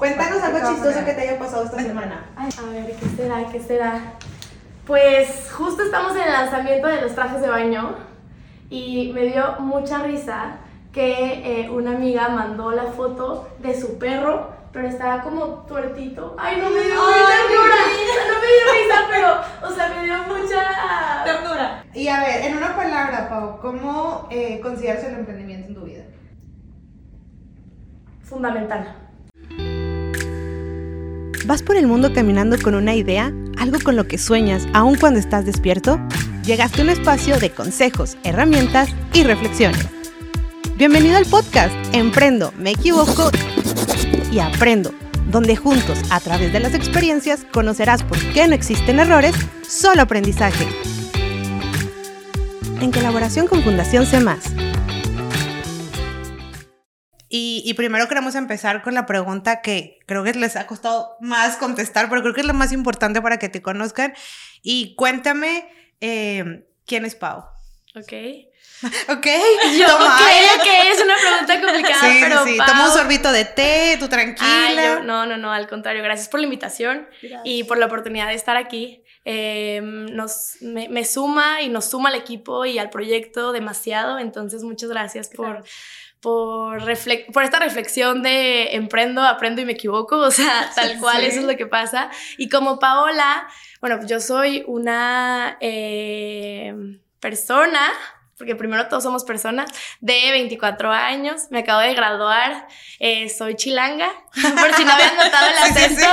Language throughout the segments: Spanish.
Cuéntanos algo chistoso que te haya pasado esta semana. a ver, ¿qué será? ¿Qué será? Pues justo estamos en el lanzamiento de los trajes de baño y me dio mucha risa que eh, una amiga mandó la foto de su perro, pero estaba como tuertito. Ay, no me dio mucha ternura, no me dio risa, pero, o sea, me dio mucha ternura. Y a ver, en una palabra, Pau, ¿cómo eh, consideras el emprendimiento en tu vida? Fundamental. ¿Vas por el mundo caminando con una idea? ¿Algo con lo que sueñas aun cuando estás despierto? Llegaste a un espacio de consejos, herramientas y reflexiones. Bienvenido al podcast Emprendo, me equivoco y aprendo, donde juntos, a través de las experiencias, conocerás por qué no existen errores, solo aprendizaje. En colaboración con Fundación C. Y, y, primero queremos empezar con la pregunta que creo que les ha costado más contestar, pero creo que es lo más importante para que te conozcan. Y cuéntame, eh, ¿quién es Pau? Ok. Ok. Yo Toma ok, es una pregunta complicada, sí, pero sí, Toma un sorbito de té, tú tranquila. no, no, no, al contrario. Gracias por la invitación y por la oportunidad de estar aquí. Em, nos, me, suma y nos suma al equipo y al proyecto demasiado, entonces muchas gracias por, por, por esta reflexión de emprendo, aprendo y me equivoco, o sea, tal cual eso es lo que pasa. Y como Paola, bueno, yo soy una eh, persona porque primero todos somos personas, de 24 años, me acabo de graduar, eh, soy chilanga, por si no habían notado el acento,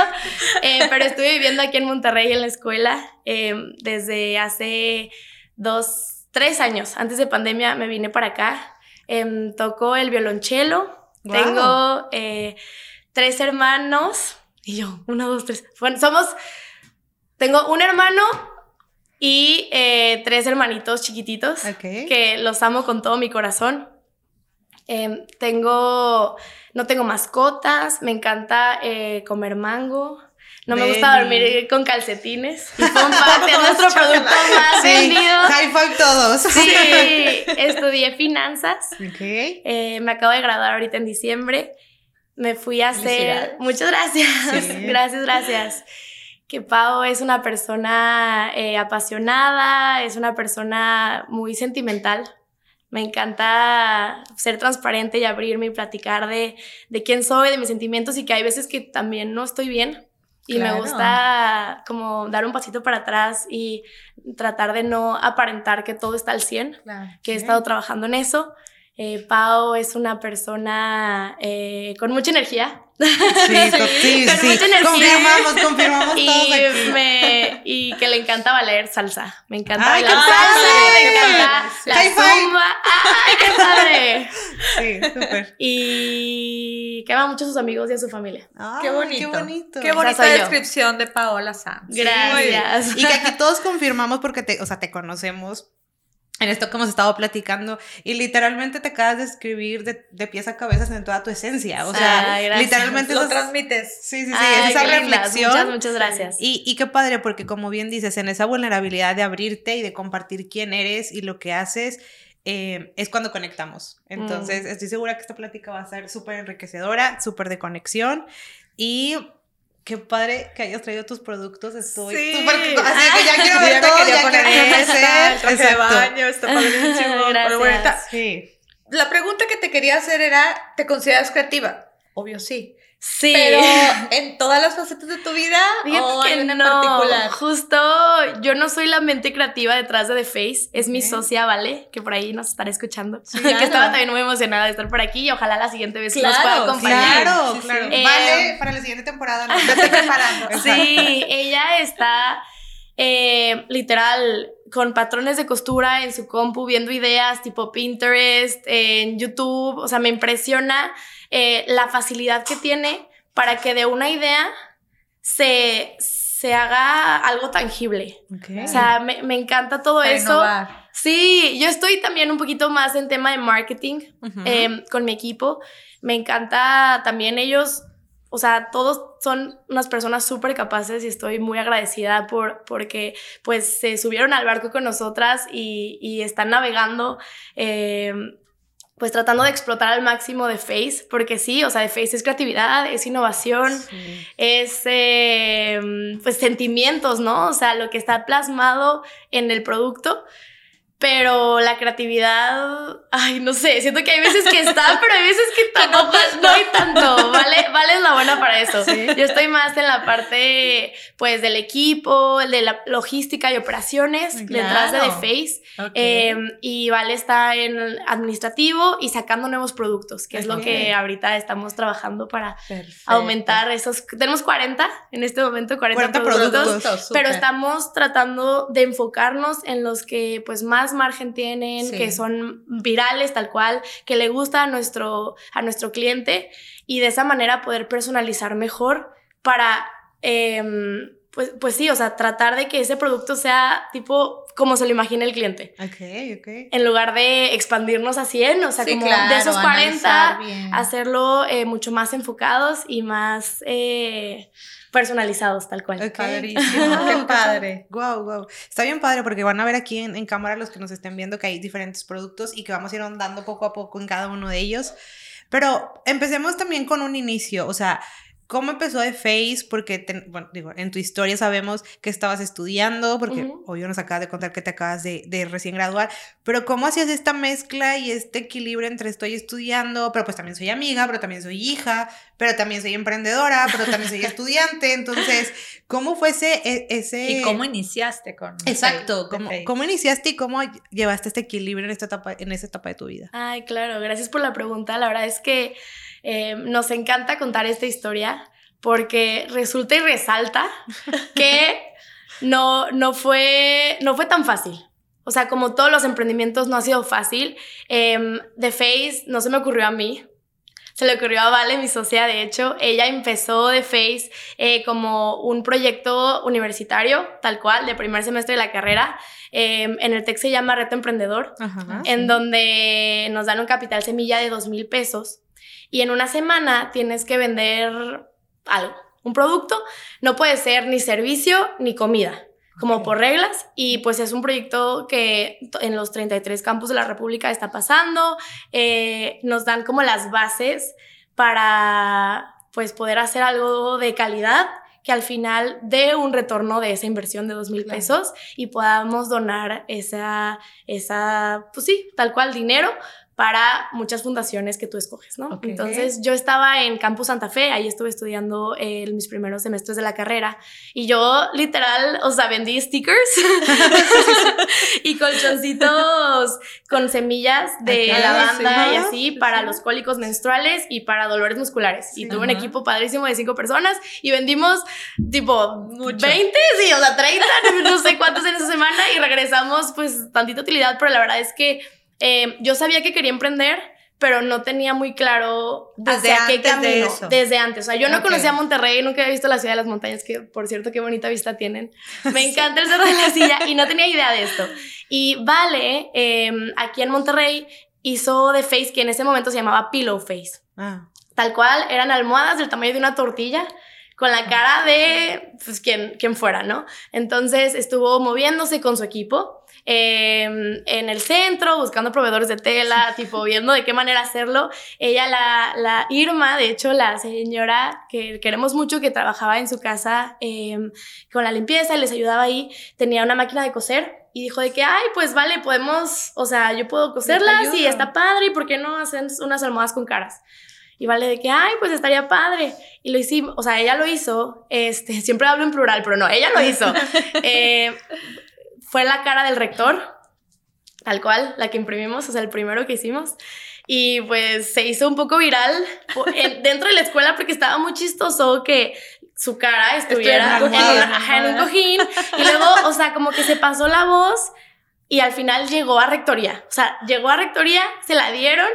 eh, pero estuve viviendo aquí en Monterrey en la escuela desde hace dos, tres años, antes de pandemia me vine para acá, em, toco el violonchelo, tengo tres hermanos, y yo, uno, dos, tres, bueno, somos, tengo un hermano, y eh, tres hermanitos chiquititos que los amo con todo mi corazón. Em, tengo, no tengo mascotas, me encanta eh, comer mango. No me gusta dormir con calcetines. Y parte de nuestro producto más sí, vendido. High five todos. Sí, estudié finanzas. Eh, me acabo de graduar ahorita en diciembre. Me fui a hacer... Muchas gracias. Gracias, gracias que Pau es una persona eh, apasionada, es una persona muy sentimental. Me encanta ser transparente y abrirme y platicar de, de quién soy, de mis sentimientos y que hay veces que también no estoy bien. Y me gusta como dar un pasito para atrás y tratar de no aparentar que todo está al 100, que he estado trabajando en eso. Eh, Pau es una persona eh, con mucha energía. Sí, sí, sí. Mucha energía. Confirmamos, confirmamos y todos aquí. Me, y que le encanta bailar salsa. Me encanta bailar salsa, me encanta la zumba. ¡Ay, qué padre! Sí, súper. Y que ama mucho a sus amigos y a su familia. qué bonito. Qué bonito. Qué bonita descripción de Paola Sanz. Gracias. y que aquí todos confirmamos porque te, o sea, te conocemos en esto que hemos estado platicando y literalmente te acabas de escribir de, de pies a cabeza en toda tu esencia, o sea, literalmente lo transmites. Sí, sí, sí, esa reflexión. Muchas, muchas gracias. Y, y, qué padre, porque como bien dices, en esa vulnerabilidad de abrirte y de compartir quién eres y lo que haces, eh, es cuando conectamos. Entonces, mm. estoy segura que esta plática va a ser súper enriquecedora, súper de conexión y Qué padre que hayas traído tus productos. Estoy sí. súper. Así que ya quiero ver todo, ya quiero empezar. El traje de baño, está padrísimo. Pero bueno, sí. La pregunta que te quería hacer era: ¿te consideras creativa? Obvio, sí. Sí. Pero en todas las facetas de tu vida o que en no. particular. Justo yo no soy la mente creativa detrás de The Face, es mi socia, ¿vale? Que por ahí nos estará escuchando. Que estaba también muy emocionada de estar por aquí y ojalá la siguiente vez nos pueda acompañar. Claro, claro. Eh, vale, para la siguiente temporada nos estoy preparando. sí, ella está eh, literal con patrones de costura en su compu, viendo ideas tipo Pinterest, en YouTube, o sea, me impresiona eh, la facilidad que tiene para que de una idea se, se haga algo tangible. O sea, me, me encanta todo eso. Sí, yo estoy también un poquito más en tema de marketing em, con mi equipo. Me encanta también ellos, o sea, todos son unas personas súper capaces y estoy muy agradecida por, porque pues se subieron al barco con nosotras y, y están navegando. Eh, pues tratando de explotar al máximo de Face, porque sí, o sea, de Face es creatividad, es innovación, es eh, pues sentimientos, ¿no? O sea, lo que está plasmado en el producto pero la creatividad, ay, no sé, siento que hay veces que está, pero hay veces que tampoco no hay tanto, vale, vale la buena para eso. Yo estoy más en la parte, pues, del equipo, de la logística y operaciones detrás de The Face, em, y Vale está en administrativo y sacando nuevos productos, que es lo que ahorita estamos trabajando para aumentar esos, tenemos 40 en este momento, 40, productos, pero estamos tratando de enfocarnos en los que, pues, más margen tienen, que son virales tal cual, que le gusta a nuestro, a nuestro cliente y de esa manera poder personalizar mejor para, em, pues, pues sí, o sea, tratar de que ese producto sea tipo como se lo imagina el cliente. Ok, ok. En lugar de expandirnos a 100, o sea, como de esos 40, hacerlo eh, mucho más enfocados y más... Eh, personalizados, tal cual. Padrísimo, qué padre. Wow, wow. Está bien padre porque van a ver aquí en, cámara los que nos estén viendo que hay diferentes productos y que vamos a ir andando poco a poco en cada uno de ellos. Pero empecemos también con un inicio, o sea, ¿Cómo empezó de Face? Porque, bueno, digo, en tu historia sabemos que estabas estudiando, porque hoy nos acabas de contar que te acabas de, de, recién graduar, pero ¿cómo hacías esta mezcla y este equilibrio entre estoy estudiando, pero pues también soy amiga, pero también soy hija, pero también soy emprendedora, pero también soy estudiante? Entonces, ¿cómo fue ese... E, ese... ¿Y cómo iniciaste con... Exacto, ¿cómo, ¿cómo, iniciaste y cómo llevaste este equilibrio en esta etapa, en esta etapa de tu vida? Ay, claro, gracias por la pregunta. La verdad es que... Eh, nos encanta contar esta historia porque resulta y resalta que no, no, fue, no fue tan fácil. O sea, como todos los emprendimientos no ha sido fácil. Eh, The Face no se me ocurrió a mí. Se le ocurrió a Vale, mi socia, de hecho. Ella empezó The Face eh, como un proyecto universitario, tal cual, de primer semestre de la carrera. Em, en el TEC se llama Reto Emprendedor, en donde nos dan un capital semilla de dos mil pesos y en una semana tienes que vender algo, un producto, no puede ser ni servicio ni comida, como por reglas, y pues es un proyecto que en los 33 campos de la República está pasando, eh, nos dan como las bases para pues poder hacer algo de calidad que al final dé un retorno de esa inversión de dos mil pesos y podamos donar esa, esa, pues sí, tal cual dinero para muchas fundaciones que tú escoges, ¿no? Entonces yo estaba en Campus Santa Fe, ahí estuve estudiando eh, mis primeros semestres de la carrera y yo literal, o sea, vendí stickers y colchoncitos con semillas de lavanda y así para los cólicos menstruales y para dolores musculares. Y tuve un equipo padrísimo de cinco personas y vendimos tipo 20, sí, o sea, 30, no sé cuántos en esa semana y regresamos pues tantita utilidad, pero la verdad es que eh, yo sabía que quería emprender, pero no tenía muy claro desde qué camino. Desde antes. O sea, yo no conocía Monterrey, nunca había visto la ciudad de las montañas, que por cierto, qué bonita vista tienen. Me encanta el cerro de la silla y no tenía idea de esto. Y Vale, em, aquí en Monterrey, hizo de Face, que en ese momento se llamaba Pillow Face. Ah. Tal cual, eran almohadas del tamaño de una tortilla con la cara de pues, quien, quien fuera, ¿no? Entonces estuvo moviéndose con su equipo Em, en el centro, buscando proveedores de tela, tipo viendo de qué manera hacerlo. Ella, la, la Irma, de hecho, la señora que queremos mucho, que trabajaba en su casa em, con la limpieza y les ayudaba ahí, tenía una máquina de coser y dijo de que, ay, pues vale, podemos, o sea, yo puedo coserlas y está padre, ¿y por qué no hacen unas almohadas con caras? Y vale de que, ay, pues estaría padre. Y lo hicimos, o sea, ella lo hizo, este, siempre hablo en plural, pero no, ella lo hizo. Eh, fue la cara del rector, tal cual, la que imprimimos, o sea, el primero que hicimos. Y pues se hizo un poco viral dentro de la escuela porque estaba muy chistoso que su cara estuviera en, en, un cojín. Y luego, o sea, como que se pasó la voz y al final llegó a rectoría. O sea, llegó a rectoría, se la dieron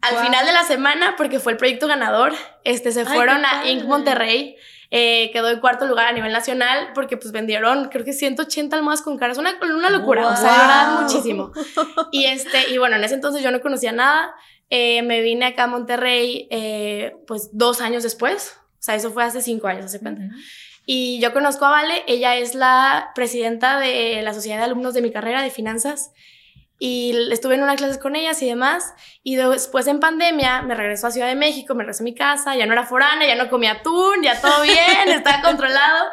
al final de la semana porque fue el proyecto ganador. Este, se fueron a Inc. Monterrey eh, quedó en cuarto lugar a nivel nacional porque pues vendieron creo que 180 almohadas con caras, una, una locura, o sea, de verdad muchísimo. Y, este, y bueno, en ese entonces yo no conocía nada, eh, me vine acá a Monterrey eh, pues dos años después, o sea, eso fue hace cinco años, hace cuenta. Y yo conozco a Vale, ella es la presidenta de la Sociedad de Alumnos de mi carrera de Finanzas y estuve en unas clases con ellas y demás. Y después en pandemia me regresó a Ciudad de México, me regresó a mi casa, ya no era foránea, ya no comía atún, ya todo bien, estaba controlado.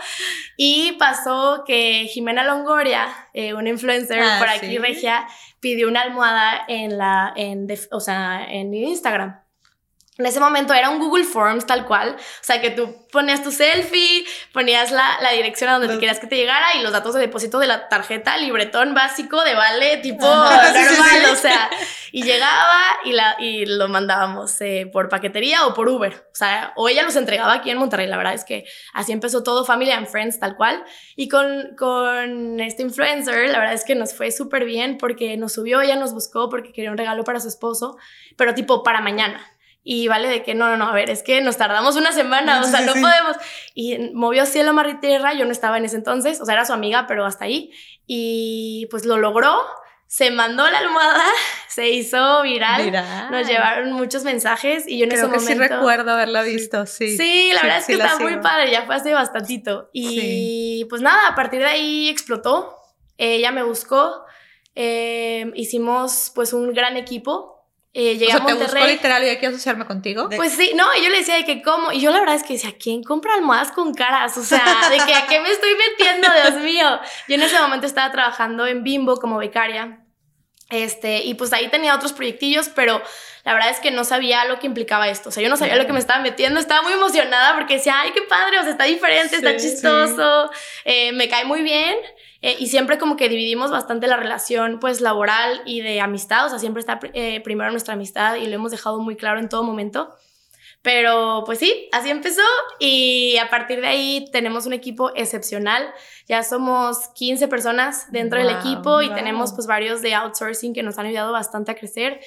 Y pasó que Jimena Longoria, eh, una influencer Ah, por aquí sí. regia, pidió una almohada en la, en, o sea, en Instagram. En ese momento era un Google Forms tal cual, o sea que tú ponías tu selfie, ponías la, la dirección a donde te querías que te llegara y los datos de depósito de la tarjeta, libretón básico de vale, tipo Ajá, sí, sí, normal, sí. o sea, y llegaba y, la, y lo mandábamos eh, por paquetería o por Uber, o sea, o ella los entregaba aquí en Monterrey, la verdad es que así empezó todo, Family and Friends tal cual, y con, con este influencer, la verdad es que nos fue súper bien porque nos subió, ella nos buscó porque quería un regalo para su esposo, pero tipo para mañana. Y vale de que no, no, no, a ver, es que nos tardamos una semana, o sea, sí, no sí. podemos. Y movió cielo, mar y tierra, yo no estaba en ese entonces, o sea, era su amiga, pero hasta ahí. Y pues lo logró, se mandó la almohada, se hizo viral, Mira. nos llevaron muchos mensajes y yo en Creo ese que momento... sí recuerdo haberla visto, sí. Sí, la Sí, verdad es que está muy padre, ya fue hace bastantito. Y pues nada, a partir de ahí explotó, ella me buscó, eh, hicimos pues un gran equipo, eh, llegué O sea, a te buscó Monterrey. literal y hay que asociarme contigo. Pues sí, no, y yo le decía de que cómo, y yo la verdad es que decía, ¿quién compra almohadas con caras? O sea, de que a qué me estoy metiendo, Dios mío. Yo en ese momento estaba trabajando en Bimbo como becaria, este, y pues ahí tenía otros proyectillos, pero la verdad es que no sabía lo que implicaba esto, o sea, yo no sabía lo que me estaba metiendo, estaba muy emocionada porque decía, ay, qué padre, o sea, está diferente, está Sí, chistoso, eh, me cae muy bien. Eh, y siempre como que dividimos bastante la relación pues laboral y de amistad, o sea, siempre está eh, primero nuestra amistad y lo hemos dejado muy claro en todo momento. Pero pues sí, así empezó y a partir de ahí tenemos un equipo excepcional. Ya somos 15 personas dentro del Wow, equipo y tenemos pues varios de outsourcing que nos han ayudado bastante a crecer.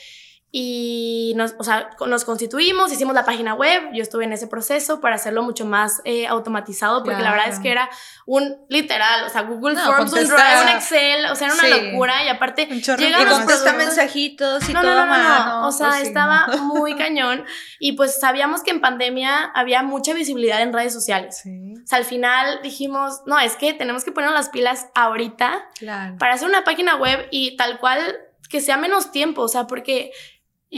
Y nos, o sea, nos constituimos, hicimos la página web, yo estuve en ese proceso para hacerlo mucho más eh, automatizado, porque la verdad es que era un literal, o sea, Google No, Forms, un un Excel, o sea, era una Sí. locura y aparte llegan Y los productos- mensajitos y no, todo no, a no, no, mano. no. O sea, Pues sí, estaba no. muy cañón. Y pues sabíamos que en pandemia había mucha visibilidad en redes sociales. Sí. O sea, al final dijimos, no, es que tenemos que poner las pilas ahorita Claro. para hacer una página web y tal cual que sea menos tiempo. O sea, porque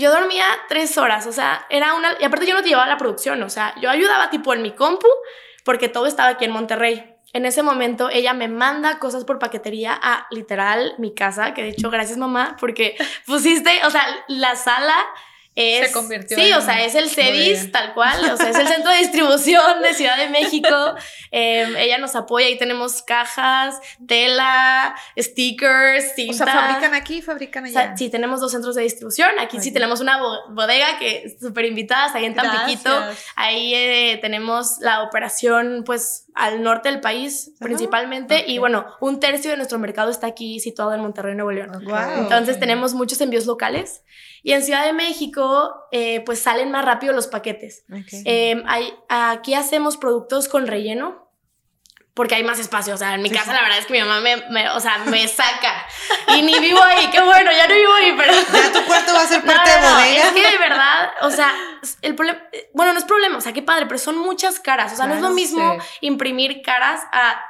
yo dormía tres horas. O sea, era una. Y aparte, yo no te llevaba la producción. O sea, yo ayudaba tipo en mi compu porque todo estaba aquí en Monterrey. En ese momento ella me manda cosas por paquetería a literal mi casa, que de hecho gracias mamá porque pusiste, o sea, la sala es... Se convirtió Sí, en o sea, es el CEDIS tal cual, o sea, es el centro de distribución de Ciudad de México. Eh, ella nos apoya, ahí tenemos cajas, tela, stickers, O cinta. sea, fabrican aquí, fabrican O allá. sea, sí, tenemos dos centros de distribución. Aquí sí tenemos una bo- bodega que súper invitadas, ahí en Tampiquito. Gracias. Ahí eh, tenemos la operación, pues, al norte del país, principalmente. Y bueno, un tercio de nuestro mercado está aquí situado en Monterrey, Nuevo León. Entonces tenemos muchos envíos locales. Y en Ciudad de México, eh, pues salen más rápido los paquetes. Eh, hay- aquí hacemos productos con relleno. Porque hay más espacio, o sea, en mi casa la verdad es que mi mamá me, me- o sea, me saca y ni vivo ahí, qué bueno, ya no vivo ahí, pero... Ya tu cuarto va a ser No, parte no, de bodega. es que de verdad, o sea, el problema, bueno, no es problema, o sea, qué padre, pero son muchas caras, o sea, no es lo mismo sí. imprimir caras a,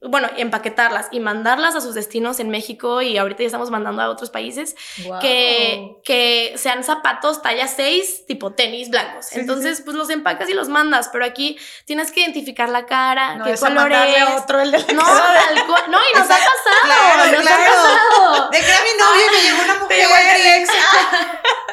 bueno, empaquetarlas y mandarlas a sus destinos en México y ahorita ya estamos mandando a otros países, que, que sean zapatos talla 6, tipo tenis blancos. sí, Entonces, pues los empacas y los mandas, pero aquí tienes que identificar la cara, No qué a color es. a otro el de la No, cual. No, y nos ha pasado. claro, nos claro. ha pasado. De que era mi novio me llegó una mujer.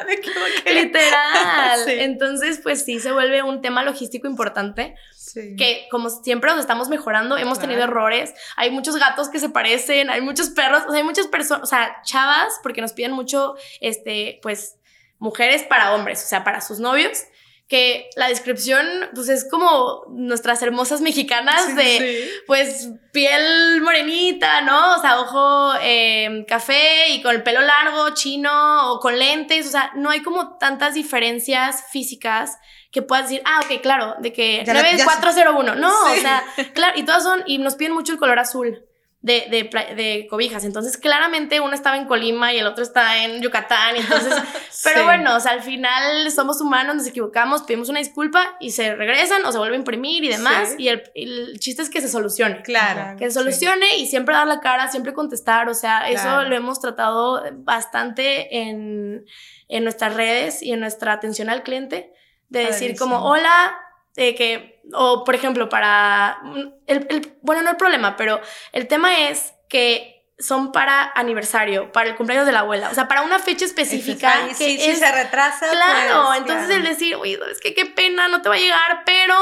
equivoqué. Literal. Sí. Entonces, pues sí, se vuelve un tema logístico importante Sí. que como siempre nos estamos mejorando, hemos tenido errores, hay muchos gatos que se parecen, hay muchos perros, o sea, hay muchas personas, o sea, chavas, porque nos piden mucho, este, pues, mujeres para hombres, o sea, para sus novios, que la descripción, pues, es como nuestras hermosas mexicanas de, Sí. pues piel morenita, ¿no? O sea, ojo eh, café y con el pelo largo, chino o con lentes. O sea, no hay como tantas diferencias físicas que puedas decir, ah, ok, claro, de que Ya la- ya sé. 9401. No, Sí. o sea, claro, y todas son, y nos piden mucho el color azul. de, de, cobijas. Entonces, claramente uno estaba en Colima y el otro está en Yucatán. Entonces, pero Sí. bueno, o sea, al final somos humanos, nos equivocamos, pedimos una disculpa y se regresan o se vuelve a imprimir y demás. Sí. Y el, el chiste es que se solucione. Claro. Que se solucione y siempre dar la cara, siempre contestar. O sea, eso lo hemos tratado bastante en, en nuestras redes y en nuestra atención al cliente. De decir como, hola, de que, o por ejemplo, para, el, el- bueno, no el problema, pero el tema es que son para aniversario, para el cumpleaños de la abuela, o sea, para una fecha específica Ay, que sí, si se retrasa. Claro, pues, entonces claro. el decir, oye, es que qué pena, no te va a llegar, pero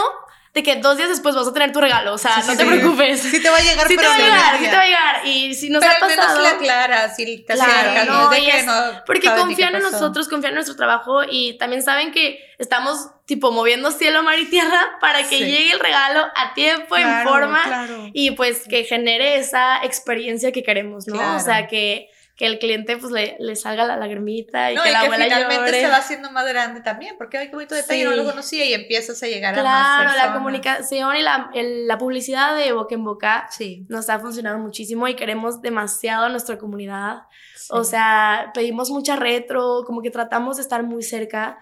de que dos días después vas a tener tu regalo, o sea, Sí, no sí, te sí. preocupes. Sí te va a llegar, Sí te pero va a llegar, sí te va a llegar. Y si nos Pero ha al menos pasado. le aclaras y te Claro, no, es de que es- no Porque confían en nosotros, confían en nuestro trabajo y también saben que estamos tipo moviendo cielo, mar y tierra para que Sí. llegue el regalo a tiempo, en forma claro. y pues que genere esa experiencia que queremos, ¿no? Claro. O sea, que, que el cliente pues le, le salga la lagrimita y No, que y la que abuela finalmente llore. se va haciendo más grande también, porque ay, qué bonito detalle, Sí. no lo conocía y empiezas a llegar a más Claro, la personas. comunicación y la, el- la publicidad de boca en boca Sí. nos ha funcionado muchísimo y queremos demasiado a nuestra comunidad. sí. O sea, pedimos mucha retro, como que tratamos de estar muy cerca,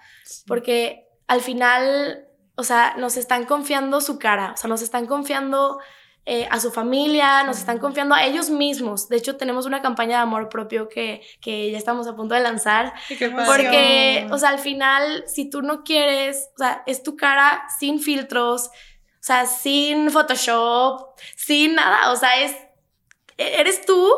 porque al final, o sea, nos están confiando su cara, o sea, nos están confiando eh, a su familia, nos están confiando a ellos mismos. De hecho, tenemos una campaña de amor propio que, que ya estamos a punto de lanzar, Qué porque, o sea, al final, si tú no quieres, o sea, es tu cara sin filtros, o sea, sin Photoshop, sin nada, o sea, es, e-, eres tú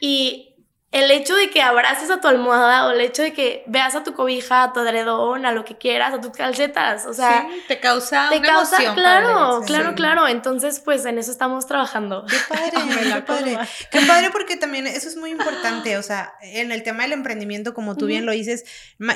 y el hecho de que abraces a tu almohada o el hecho de que veas a tu cobija, a tu edredón, a lo que quieras, a tus calcetas, o sea, Sí, te causa te una causa, emoción, claro, padre, claro, sí. claro, entonces pues en eso estamos trabajando. Qué padre, qué padre. Qué padre porque también eso es muy importante, o sea, en el tema del emprendimiento, como tú bien lo dices,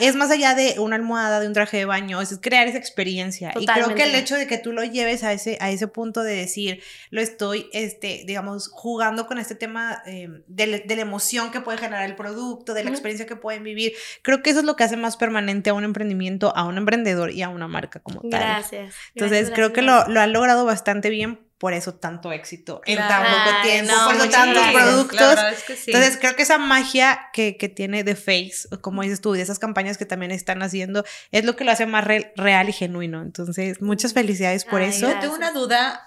es más allá de una almohada, de un traje de baño, es crear esa experiencia. Y creo que el hecho de que tú lo lleves a ese, a ese punto de decir, lo estoy, este, digamos, jugando con este tema eh, de, de la emoción que puede generar el producto, de la experiencia que pueden vivir, creo que eso es lo que hace más permanente a un emprendimiento, a un emprendedor y a una marca como tal. Gracias. Entonces gracias, creo que gracias. lo, lo han logrado bastante bien, por eso tanto éxito en Claro. tan poco tiempo, no, por eso tantos gracias. productos. La verdad es que sí. Entonces creo que esa magia que, que tiene The Face, como dices tú, de esas campañas que también están haciendo, es lo que lo hace más re- real y genuino. Entonces, muchas felicidades por Ay, eso. Tengo una duda,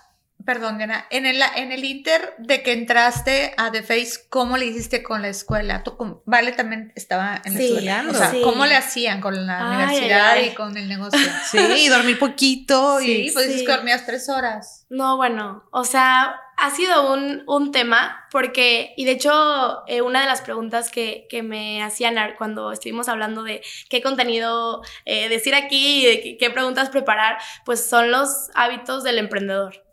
perdón, Diana, en el, en el inter de que entraste a The Face, ¿cómo le hiciste con la escuela? ¿Tú, cómo- vale, también estaba en la Sí, escuela. O sea, sí. ¿cómo le hacían con la Ay, universidad ay, ay. y con el negocio? Sí, y dormir poquito. Sí, y, pues dices sí. que dormías tres horas. No, bueno, o sea, ha sido un, un tema porque, y de hecho, eh, una de las preguntas que, que me hacían cuando estuvimos hablando de qué contenido eh, decir aquí y de qué, qué preguntas preparar, pues son los hábitos del emprendedor.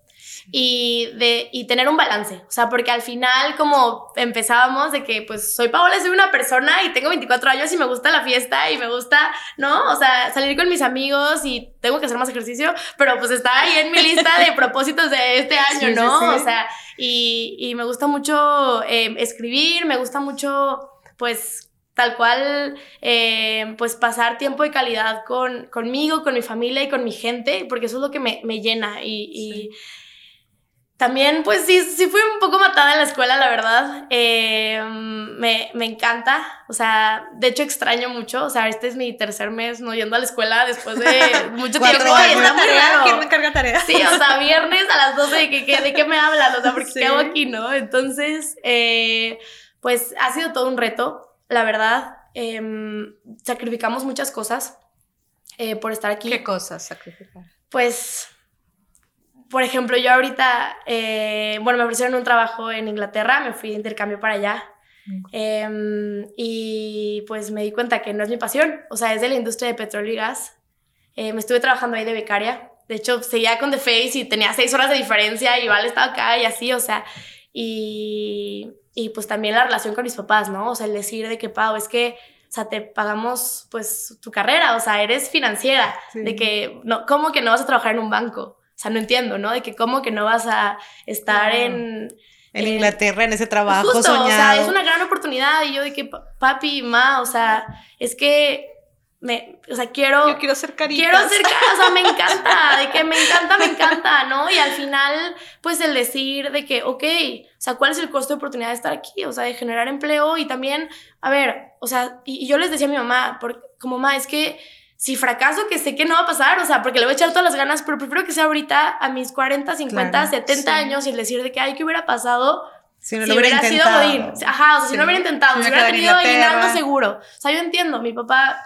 Y, de, y tener un balance, o sea, porque al final como empezábamos de que pues soy Paola, soy una persona y tengo 24 años y me gusta la fiesta y me gusta, ¿no? O sea, salir con mis amigos y tengo que hacer más ejercicio, pero pues está ahí en mi lista de propósitos de este año, Sí, sí, ¿no? sí. O sea, y, y me gusta mucho eh, escribir, me gusta mucho, pues, tal cual, eh, pues, pasar tiempo de calidad con, conmigo, con mi familia y con mi gente, porque eso es lo que me, me llena y... y también, pues sí, sí fui un poco matada en la escuela, la verdad. Eh, me, me encanta. O sea, de hecho extraño mucho. O sea, este es mi tercer mes no yendo a la escuela después de mucho tiempo. y está muy raro. ¿Quién me encarga tarea? Sí, o sea, viernes a las 12, ¿de qué, qué- de qué me hablan? O sea, porque Sí. ¿qué hago aquí, no? Entonces, eh, pues ha sido todo un reto, la verdad. Em, sacrificamos muchas cosas eh, por estar aquí. ¿Qué cosas sacrificar? Pues, por ejemplo, yo ahorita, eh, bueno, me ofrecieron un trabajo en Inglaterra, me fui de intercambio para allá. Em, y pues me di cuenta que no es mi pasión, o sea, es de la industria de petróleo y gas. Eh, me estuve trabajando ahí de becaria. De hecho, seguía con The Face y tenía seis horas de diferencia y Vale estaba acá y así, o sea, y, y pues también la relación con mis papás, ¿no? O sea, el decir de que, Pau, es que, o sea, te pagamos pues tu carrera, o sea, eres financiera, Sí. de que, no, ¿cómo que no vas a trabajar en un banco? O sea, no entiendo, ¿no? De que cómo que no vas a estar en, En Eh, Inglaterra, en ese trabajo Justo, soñado. o sea, es una gran oportunidad y yo de que pa- papi, ma, o sea, es que me, o sea, quiero Yo quiero ser carita. quiero ser, o sea, me encanta, de que me encanta, me encanta, ¿no? Y al al final, pues el decir de que, ok, o sea, ¿cuál es el costo de oportunidad de estar aquí? O sea, de generar empleo y también, a ver, o sea, y, yo les decía a mi mamá, porque, como mamá, es que si fracaso, que sé que no va a pasar, o sea, porque le voy a echar todas las ganas, pero prefiero que sea ahorita a mis 40, 50, 70 años y decir de que, ay, ¿qué hubiera pasado? Si no lo hubiera, sido Godín. Ajá, o sea, si no hubiera intentado, si, hubiera tenido aguinaldo seguro. O sea, yo entiendo, mi papá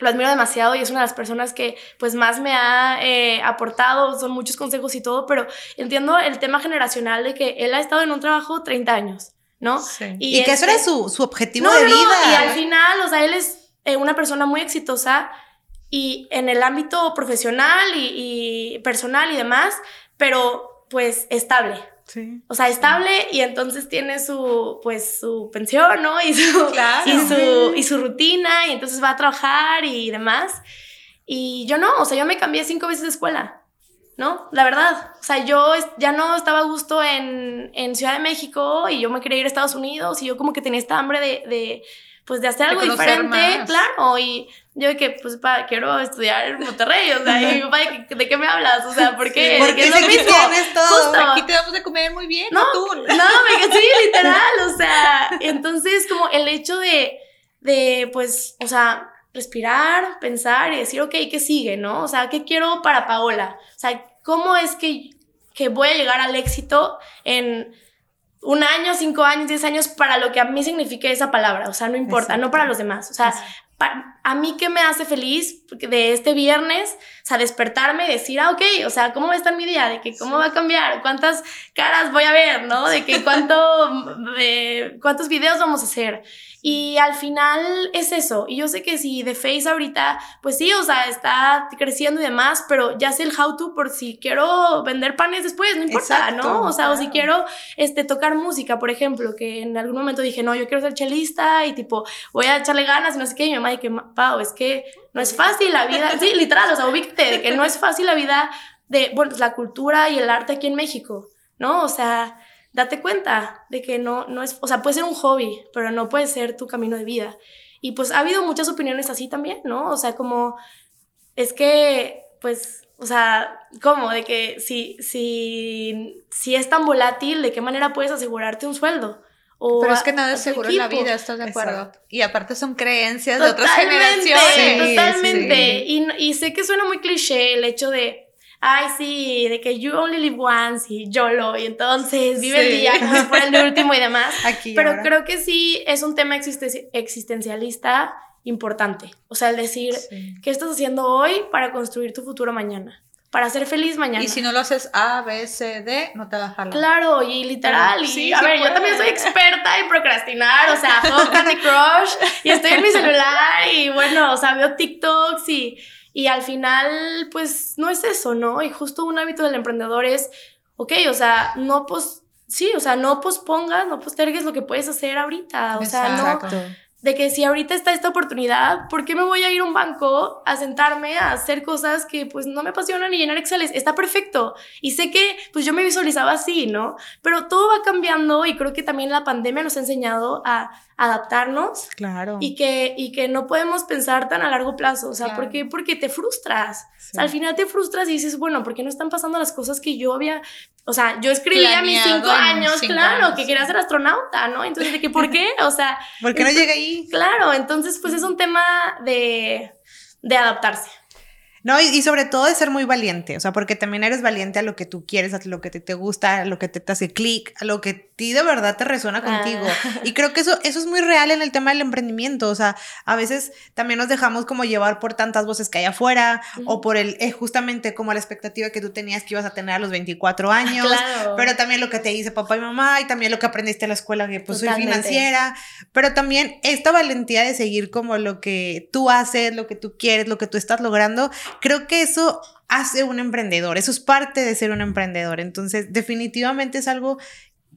lo admiro demasiado y es una de las personas que pues más me ha eh, aportado, son muchos consejos y todo, pero entiendo el tema generacional de que él ha estado en un trabajo 30 años, ¿no? Sí. Y, que eso era este su, su objetivo de vida. y al final, o sea, él es eh, una persona muy exitosa y en el ámbito profesional y, y personal y demás, pero pues estable, o sea, estable y entonces tiene su, pues, su pensión, ¿no? Y su, y, su, y su rutina y entonces va a trabajar y demás. Y yo no, o sea, yo me cambié cinco veces de escuela, ¿no? La verdad. O sea, yo ya no estaba a gusto en, en Ciudad de México y yo me quería ir a Estados Unidos y yo como que tenía esta hambre de, de pues de hacer algo diferente, claro, y yo de que, pues, pa, quiero estudiar en Monterrey, o sea, y mi papá, ¿de, qué me hablas? O sea, ¿por qué? porque es lo mismo. Todo. Justo. Aquí te vamos a comer muy bien, no, tú. No, me sí, literal, o sea, entonces como el hecho de, de, pues, o sea, respirar, pensar y decir, ok, ¿qué sigue, no? O sea, ¿qué quiero para Paola? O sea, ¿cómo es que, que voy a llegar al éxito en un año, cinco años, diez años para lo que a mí signifique esa palabra, o sea, no importa, no para los demás, o sea, a mí qué me hace feliz de este viernes, o sea, despertarme y decir, ah, ok, o sea, ¿cómo va a estar mi día? De que cómo va a cambiar, cuántas caras voy a ver, ¿no? De que cuánto, de cuántos videos vamos a hacer. Y al final es eso. Y yo sé que si de Face ahorita, pues sí, o sea, está creciendo y demás, pero ya sé el how to por si quiero vender panes después, no importa, ¿no? O sea, o si quiero este, tocar música, por ejemplo, que en algún momento dije, no, yo quiero ser chelista y tipo, voy a echarle ganas y no sé qué. Y mi mamá dije, Pau, es que no es fácil la vida. Sí, literal, o sea, ubícate de que no es fácil la vida de, bueno, la cultura y el arte aquí en México, ¿no? O sea, date cuenta de que no, no es, o sea, puede ser un hobby, pero no puede ser tu camino de vida. Y pues ha habido muchas opiniones así también, ¿no? O sea, como, es que, pues, o sea, ¿cómo? De que si, si, si es tan volátil, ¿de qué manera puedes asegurarte un sueldo? O Pero es que nada es seguro en la vida, ¿estás de acuerdo? Y aparte son creencias de otras generaciones. totalmente. Y, y sé que suena muy cliché el hecho de, ay, sí, de que you only live once y YOLO, y entonces vive el día como si fuera el último y demás. Pero creo que sí es un tema existencialista importante. O sea, el decir, ¿qué estás haciendo hoy para construir tu futuro mañana? Para ser feliz mañana. Y si no lo haces A, B, C, D, no te va a jalar. Claro, y literal. y, a ver, yo también soy experta en procrastinar, o sea, juego Candy Crush y estoy en mi celular y bueno, o sea, veo TikToks y y al final, pues no es eso, ¿no? Y justo un hábito del emprendedor es, ok, o sea, no pos sí, o sea, no pospongas, no postergues lo que puedes hacer ahorita. O sea, no de que si ahorita está esta oportunidad, ¿por qué me voy a ir a un banco a sentarme a hacer cosas que pues no me apasionan y llenar Excel? Está perfecto. Y sé que pues yo me visualizaba así, ¿no? Pero todo va cambiando y creo que también la pandemia nos ha enseñado a adaptarnos. Claro. Y que, y que no podemos pensar tan a largo plazo. O sea, ¿por qué? Porque te frustras. al final te frustras y dices, bueno, ¿por qué no están pasando las cosas que yo había... O sea, yo escribí a mis cinco años, claro, que quería ser astronauta, ¿no? Entonces, ¿de qué? ¿Por qué? O sea... ¿Por qué no llega ahí? Claro, entonces, pues es un tema de, de adaptarse. No, y, sobre todo de ser muy valiente, o sea, porque también eres valiente a lo que tú quieres, a lo que te, te gusta, a lo que te, hace clic, a lo que a ti de verdad te resuena contigo. Ah. Y creo que eso, eso es muy real en el tema del emprendimiento, o sea, a veces también nos dejamos como llevar por tantas voces que hay afuera o por el, eh, justamente como la expectativa que tú tenías que ibas a tener a los 24 años, pero también lo que te dice papá y mamá y también lo que aprendiste en la escuela, que pues soy financiera, pero también esta valentía de seguir como lo que tú haces, lo que tú quieres, lo que tú estás logrando creo que eso hace un emprendedor, eso es parte de ser un emprendedor. Entonces, definitivamente es algo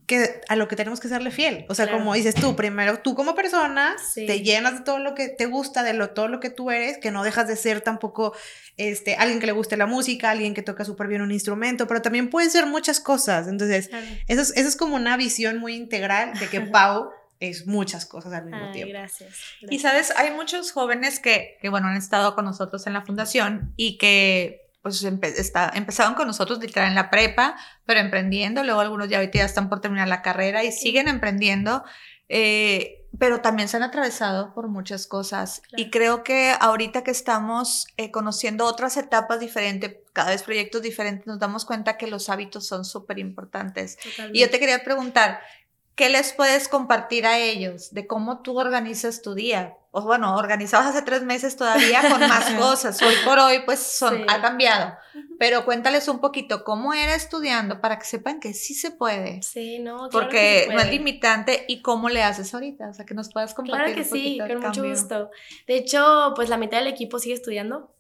que a lo que tenemos que serle fiel. O sea, como dices tú, primero tú como persona te llenas de todo lo que te gusta, de lo, todo lo que tú eres, que no dejas de ser tampoco este, alguien que le guste la música, alguien que toca súper bien un instrumento, pero también pueden ser muchas cosas. Entonces, eso, es, eso es como una visión muy integral de que Pau es muchas cosas al mismo tiempo. Gracias, Y sabes, hay muchos jóvenes que, que, bueno, han estado con nosotros en la fundación y que pues está, empezaron con nosotros literal en la prepa, pero emprendiendo, luego algunos ya ahorita ya están por terminar la carrera y siguen emprendiendo. Eh, pero también se han atravesado por muchas cosas. Y creo que ahorita que estamos eh, conociendo otras etapas diferentes, cada vez proyectos diferentes, nos damos cuenta que los hábitos son súper importantes. Y yo te quería preguntar, ¿qué les puedes compartir a ellos de cómo tú organizas tu día? O bueno, organizabas hace tres meses todavía con más cosas. Hoy por hoy, pues son, ha cambiado. Pero cuéntales un poquito cómo era estudiando para que sepan que sí se puede. Sí, no, claro Porque no es limitante y cómo le haces ahorita. O sea, que nos puedas compartir. Claro que sí, con mucho gusto. De hecho, pues la mitad del equipo sigue estudiando.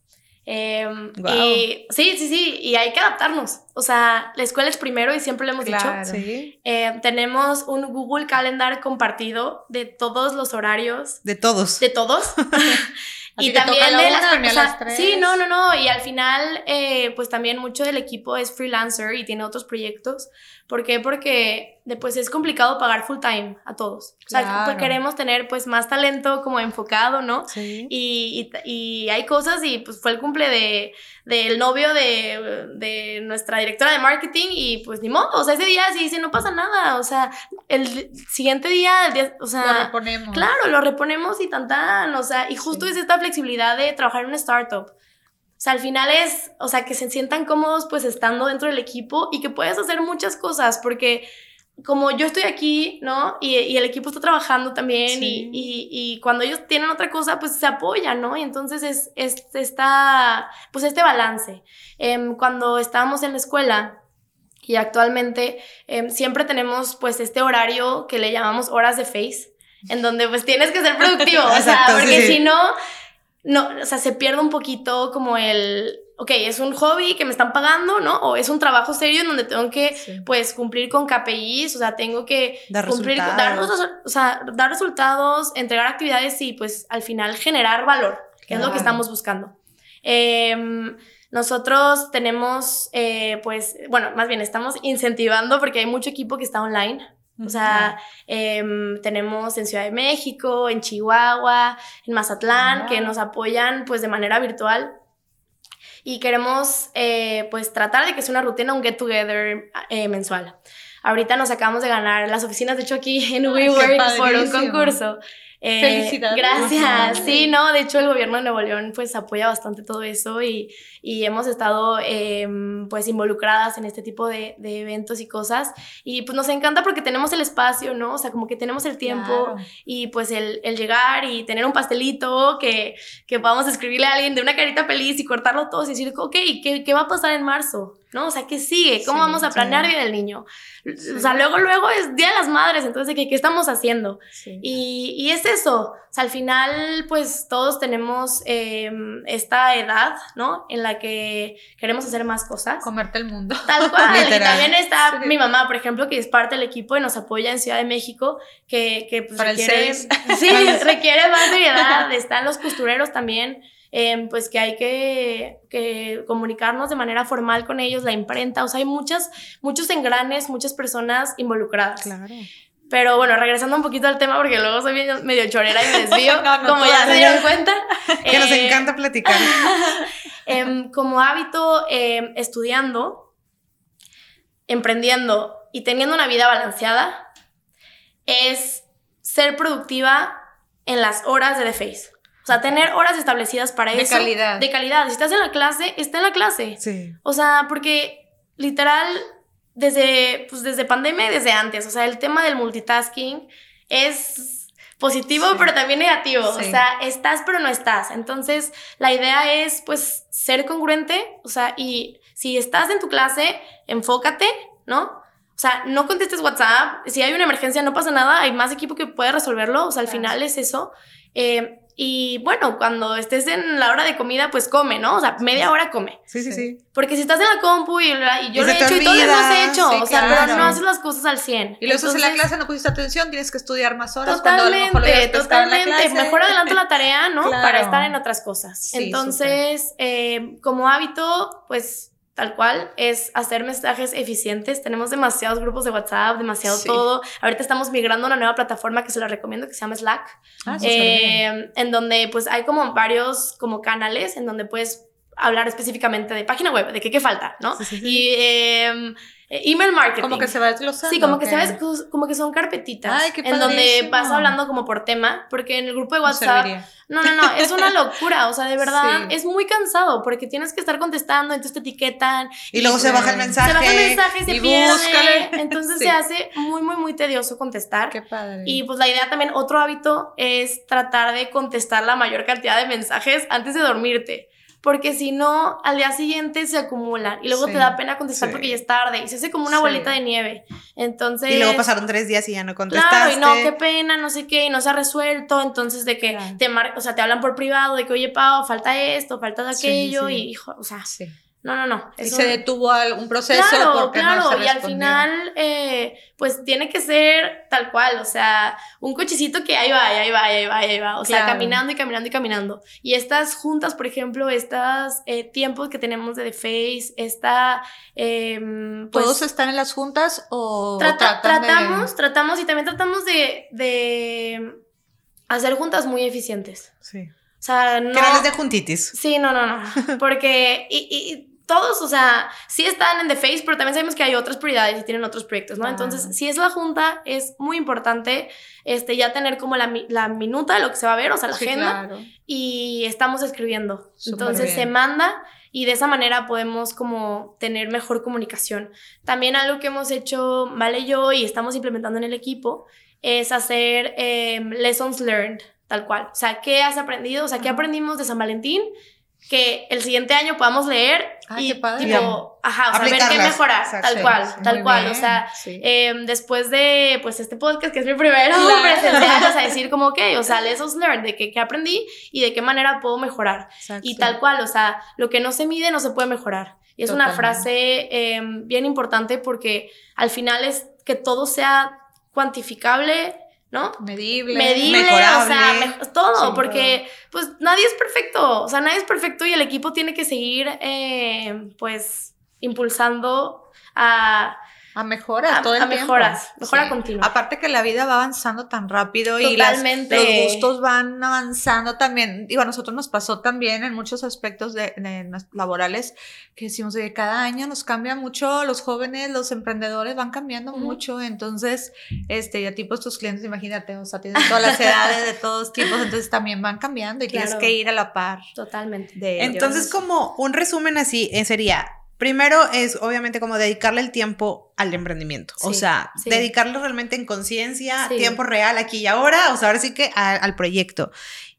Eh, y, sí, sí, sí, y hay que adaptarnos. O sea, la escuela es primero y siempre lo hemos dicho. Sí. Eh, tenemos un Google Calendar compartido de todos los horarios. De todos. De todos. y también de las, Sí, no, no, no. Y al final, eh, pues también mucho del equipo es freelancer y tiene otros proyectos. ¿Por qué? Porque después es complicado pagar full time a todos. O sea, pues, queremos tener pues más talento como enfocado, ¿no? Sí. Y, y, hay cosas y pues fue el cumple de del novio de, de, nuestra directora de marketing y pues ni modo, o sea, ese día sí dice, no pasa nada, o sea, el siguiente día, el día o sea, lo reponemos. Claro, lo reponemos y tan tan, o sea, y justo es esta flexibilidad de trabajar en una startup. Sea, al final es, o sea, que se sientan cómodos pues estando dentro del equipo y que puedes hacer muchas cosas porque como yo estoy aquí, ¿no? Y, y el equipo está trabajando también y, y, y, cuando ellos tienen otra cosa, pues se apoyan, ¿no? Y entonces es, es esta, pues este balance. Eh, cuando estábamos en la escuela, y actualmente eh, siempre tenemos pues este horario que le llamamos horas de face, en donde pues tienes que ser productivo, o sea, porque si no, no, o sea, se pierde un poquito como el, ok, es un hobby que me están pagando, ¿no? O es un trabajo serio en donde tengo que, pues, cumplir con KPIs, o sea, tengo que dar cumplir, resultados. Dar, o sea, dar resultados, entregar actividades y, pues, al final generar valor, que es lo que estamos buscando. Em, nosotros tenemos, eh, pues, bueno, más bien estamos incentivando porque hay mucho equipo que está online. O sea, eh, tenemos en Ciudad de México, en Chihuahua, en Mazatlán, que nos apoyan pues de manera virtual. Y queremos eh, pues tratar de que sea una rutina, un get together eh, mensual. Ahorita nos acabamos de ganar las oficinas, de hecho aquí en WeWork por un concurso. Eh, Felicidades. Gracias. Sí, no, de hecho el gobierno de Nuevo León pues apoya bastante todo eso y, y hemos estado eh, pues involucradas en este tipo de, de, eventos y cosas y pues nos encanta porque tenemos el espacio, ¿no? O sea, como que tenemos el tiempo Claro. y pues el, el llegar y tener un pastelito que, que podamos escribirle a alguien de una carita feliz y cortarlo todos y decir, ok, ¿qué, qué va a pasar en marzo? ¿No? O sea, ¿qué sigue? ¿Cómo Sí, vamos a planear sí. Día del Niño? O sea, luego, luego es Día de las Madres, entonces, ¿qué, qué estamos haciendo? Y, y es eso, o sea, al final, pues todos tenemos eh, esta edad, ¿no? En la que queremos hacer más cosas. Comerte el mundo. Tal cual. y también está mi mamá, por ejemplo, que es parte del equipo y nos apoya en Ciudad de México, que, que pues, Para el requiere, sí, requiere más seriedad. Están los costureros también, eh, pues que hay que, que comunicarnos de manera formal con ellos, la imprenta, o sea, hay muchas, muchos engranes, muchas personas involucradas. Claro. Pero bueno, regresando un poquito al tema, porque luego soy medio, medio chorera y me desvío, No, no, como ya se dieron cuenta. Que nos Eh, encanta platicar. em, como hábito, em, estudiando, emprendiendo y teniendo una vida balanceada, es ser productiva en las horas de The Face. O sea, tener horas establecidas para De eso. calidad. De calidad. Si estás en la clase, está en la clase. Sí. O sea, porque literal, desde, pues desde pandemia y desde antes, o sea, el tema del multitasking es positivo, Sí. pero también negativo. Sí. O sea, estás, pero no estás. Entonces, la idea es, pues, ser congruente, o sea, y si estás en tu clase, enfócate, ¿no? O sea, no contestes WhatsApp. Si hay una emergencia, no pasa nada. Hay más equipo que puede resolverlo. O sea, al Claro. final es eso. Eh, y bueno, cuando estés en la hora de comida, pues come, ¿no? O sea, media hora come. Sí, sí, sí. Porque si estás en la compu y, yo Y lo he hecho y todos lo hemos olvida, hecho, sí, o sea, claro. pero no haces las cosas al 100. Y luego estás en la clase, no pusiste atención, tienes que estudiar más horas. cuando a lo mejor lo Totalmente, hubieras pescado en la totalmente. clase. Mejor adelanto la tarea, ¿no? Claro. Para estar en otras cosas. Sí, Entonces, eh, como hábito, pues tal cual, es hacer mensajes eficientes. Tenemos demasiados grupos de WhatsApp, demasiado Sí. todo. Ahorita estamos migrando a una nueva plataforma que se la recomiendo, que se llama Slack. Ah, Eh, en donde pues hay como varios como canales en donde puedes hablar específicamente de página web, de qué, qué falta, ¿no? Sí, sí, sí. Y em, email marketing. Como que se va desglosando. Sí, como que ¿qué? sabes, como que son carpetitas Ay, qué en donde vas hablando como por tema, porque en el grupo de WhatsApp no, no, no, es una locura, o sea, de verdad es muy cansado porque tienes que estar contestando, entonces te etiquetan Y luego se baja el mensaje. se baja el mensaje, se y pierde, búscale. entonces se hace muy muy muy tedioso contestar. Qué padre. Y pues la idea también, otro hábito es tratar de contestar la mayor cantidad de mensajes antes de dormirte. Porque si no, al día siguiente se acumulan y luego Sí, te da pena contestar sí. porque ya es tarde y se hace como una Sí. bolita de nieve. Entonces. Y luego pasaron tres días y ya no contestaste. Claro, y no, qué pena, no sé qué, y no se ha resuelto. Entonces, de que Claro. te mar o sea, te hablan por privado, de que, oye, Pau, falta esto, falta aquello, y hijo, o sea, Sí. No, no, no. Y se detuvo algún proceso Claro, porque claro, no se y al final, eh, pues tiene que ser tal cual, o sea, un cochecito que ahí va, ahí va, ahí va, ahí va, o sea, caminando y caminando y caminando. Y estas juntas, por ejemplo, estas eh, tiempos que tenemos de The Face, esta, em, pues, ¿Todos están en las juntas o trata- de- tratamos, tratamos y también tratamos de, de hacer juntas muy eficientes. Sí. O sea, no... Que no les dé juntitis. Sí, no, no, no. Porque y, y- y todos, o sea, sí están en The Face, pero también sabemos que hay otras prioridades y tienen otros proyectos, ¿no? Entonces, si es la junta, es muy importante este, ya tener como la, mi- la minuta de lo que se va a ver, o sea, la Sí, agenda, claro. y estamos escribiendo. Súper Entonces, se manda y de esa manera podemos como tener mejor comunicación. También algo que hemos hecho, Vale y yo, y estamos implementando en el equipo, es hacer em, lessons learned, tal cual. O sea, ¿qué has aprendido? O sea, ¿qué aprendimos de San Valentín? Que el siguiente año podamos leer Ay, y qué padre. tipo, ajá, o sea, ver qué mejorar, Exacto. tal Sí, cual, sí, tal cual. bien, O sea, sí. Em, después de pues este podcast que es mi primero Claro. presencial, o sea, decir como ok, o sea, lessons learned, de que, qué aprendí y de qué manera puedo mejorar. Y Exacto. tal cual, o sea, lo que no se mide no se puede mejorar. Y es una Totalmente. frase em, bien importante porque al final es que todo sea cuantificable, ¿no? medible. Medible, o mejorable. sea, mej- todo, porque pues nadie es perfecto, o sea, nadie es perfecto y el equipo tiene que seguir eh, pues impulsando a, A mejoras a- todo el a tiempo. mejoras, mejora Sí. continua. Aparte que la vida va avanzando tan rápido y las- Totalmente. los gustos van avanzando también. Digo, a nosotros nos pasó también en muchos aspectos de, laborales que decimos que cada año nos cambia mucho, los jóvenes, los emprendedores van cambiando mucho. Entonces, este, ya tipos tus clientes, imagínate, o sea, tienen todas las edades de todos tipos, entonces también van cambiando y tienes que ir a la par Totalmente. de ellos. Entonces, como un resumen así eh, sería, primero es obviamente como dedicarle el tiempo al emprendimiento, o sea, sí. dedicarle realmente en conciencia, Sí. tiempo real aquí y ahora, o sea, ahora sí que a- al proyecto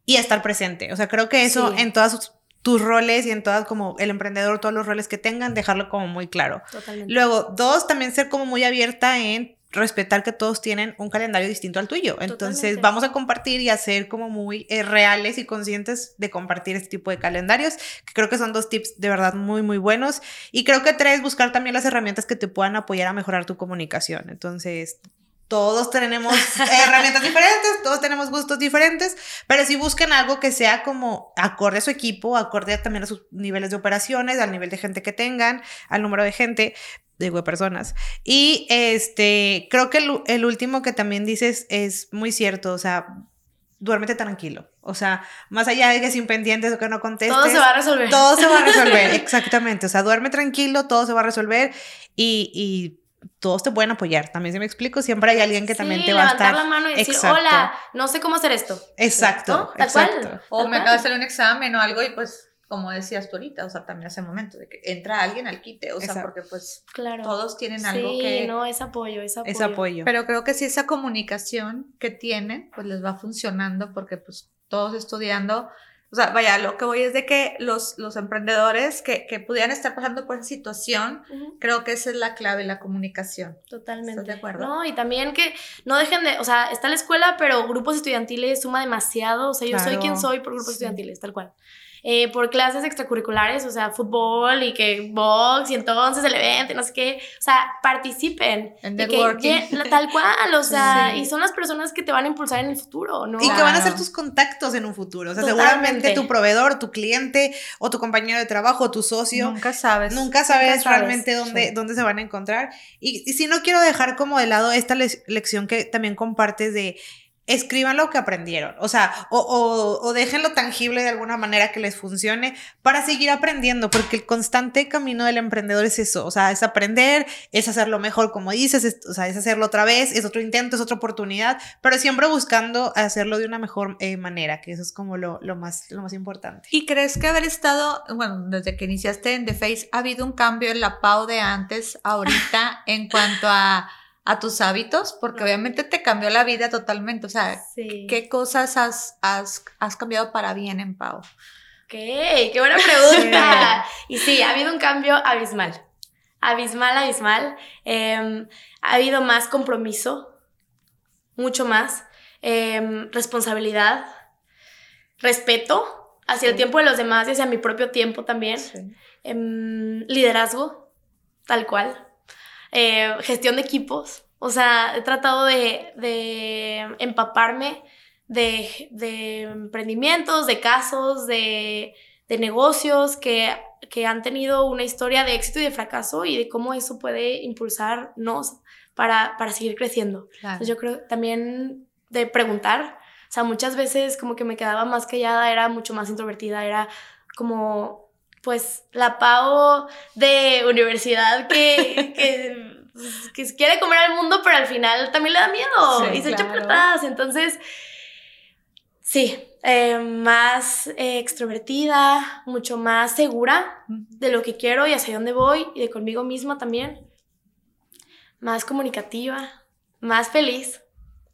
y estar presente, o sea, creo que eso en todas sus- tus roles y en todas como el emprendedor, todos los roles que tengan, dejarlo como muy claro. Totalmente. Luego, dos, también ser como muy abierta en respetar que todos tienen un calendario distinto al tuyo. Entonces, Totalmente. vamos a compartir y hacer como muy eh, reales y conscientes de compartir este tipo de calendarios, que creo que son dos tips de verdad muy, muy buenos. Y creo que tres, buscar también las herramientas que te puedan apoyar a mejorar tu comunicación. Entonces, todos tenemos herramientas diferentes, todos tenemos gustos diferentes, pero si buscan algo que sea como acorde a su equipo, acorde también a sus niveles de operaciones, al nivel de gente que tengan, al número de gente, digo, de personas. Y este, creo que el, el último que también dices es muy cierto, o sea, duérmete tranquilo. O sea, más allá de que sin pendientes o que no contestes. Todo se va a resolver. Todo se va a resolver, exactamente. O sea, duerme tranquilo, todo se va a resolver y, y todos te pueden apoyar. También se me explico, siempre hay alguien que también te va a levantar estar. la mano y decir, Exacto. hola, no sé cómo hacer esto. Exacto, ¿No? Tal cual. O Tal me acaba de hacer un examen o algo y pues, como decías tú ahorita, o sea, también hace momento de que entra alguien al quite, o sea, Exacto. porque pues Claro. todos tienen algo sí, que... no, es apoyo, es apoyo. Es apoyo. Pero creo que sí esa comunicación que tienen, pues les va funcionando porque pues todos estudiando, o sea, vaya, lo que voy es de que los, los emprendedores que, que pudieran estar pasando por esa situación, Ujú, creo que esa es la clave, la comunicación. Totalmente. ¿Estás de acuerdo? No, y también que no dejen de, o sea, está la escuela, pero grupos estudiantiles suma demasiado. O sea, yo soy Claro. quien soy por grupos Sí. estudiantiles, tal cual. Eh, por clases extracurriculares, o sea, fútbol y que box y entonces el evento y no sé qué. O sea, participen. En tal cual, o sea, Sí. y son las personas que te van a impulsar en el futuro, ¿no? Y que van a ser tus contactos en un futuro. O sea, Totalmente. seguramente tu proveedor, tu cliente, o tu compañero de trabajo, o tu socio. Nunca sabes. Nunca sabes sabes, realmente dónde, sí. dónde se van a encontrar. Y, y si no quiero dejar como de lado esta lección que también compartes de escriban lo que aprendieron, o sea, o, o, o, déjenlo tangible de alguna manera que les funcione para seguir aprendiendo, porque el constante camino del emprendedor es eso, o sea, es aprender, es hacerlo mejor, como dices, es, o sea, es hacerlo otra vez, es otro intento, es otra oportunidad, pero siempre buscando hacerlo de una mejor eh, manera, que eso es como lo, lo, más, lo más importante. ¿Y crees que haber estado, bueno, desde que iniciaste en The Face, ha habido un cambio en la PAU de antes, ahorita, en cuanto a a tus hábitos, porque obviamente te cambió la vida totalmente. O sea, ¿qué cosas has, has, has, cambiado para bien en Pau? Ok, qué buena pregunta. Y sí, ha habido un cambio abismal. Abismal, abismal. Em, ha habido más compromiso, mucho más. Em, responsabilidad, respeto hacia el tiempo de los demás y hacia mi propio tiempo también. Em, liderazgo, tal cual eh, gestión de equipos. O sea, he tratado de, de empaparme de, de, emprendimientos, de casos, de, de negocios que, que, han tenido una historia de éxito y de fracaso y de cómo eso puede impulsarnos para, para seguir creciendo. yo creo también de preguntar. O sea, muchas veces como que me quedaba más callada, era mucho más introvertida, era como pues la Pau de universidad que, que, pues, que, quiere comer al mundo, pero al final también le da miedo y se echa atrás. Entonces, sí, eh, más eh, extrovertida, mucho más segura de lo que quiero y hacia dónde voy y de conmigo misma también. Más comunicativa, más feliz.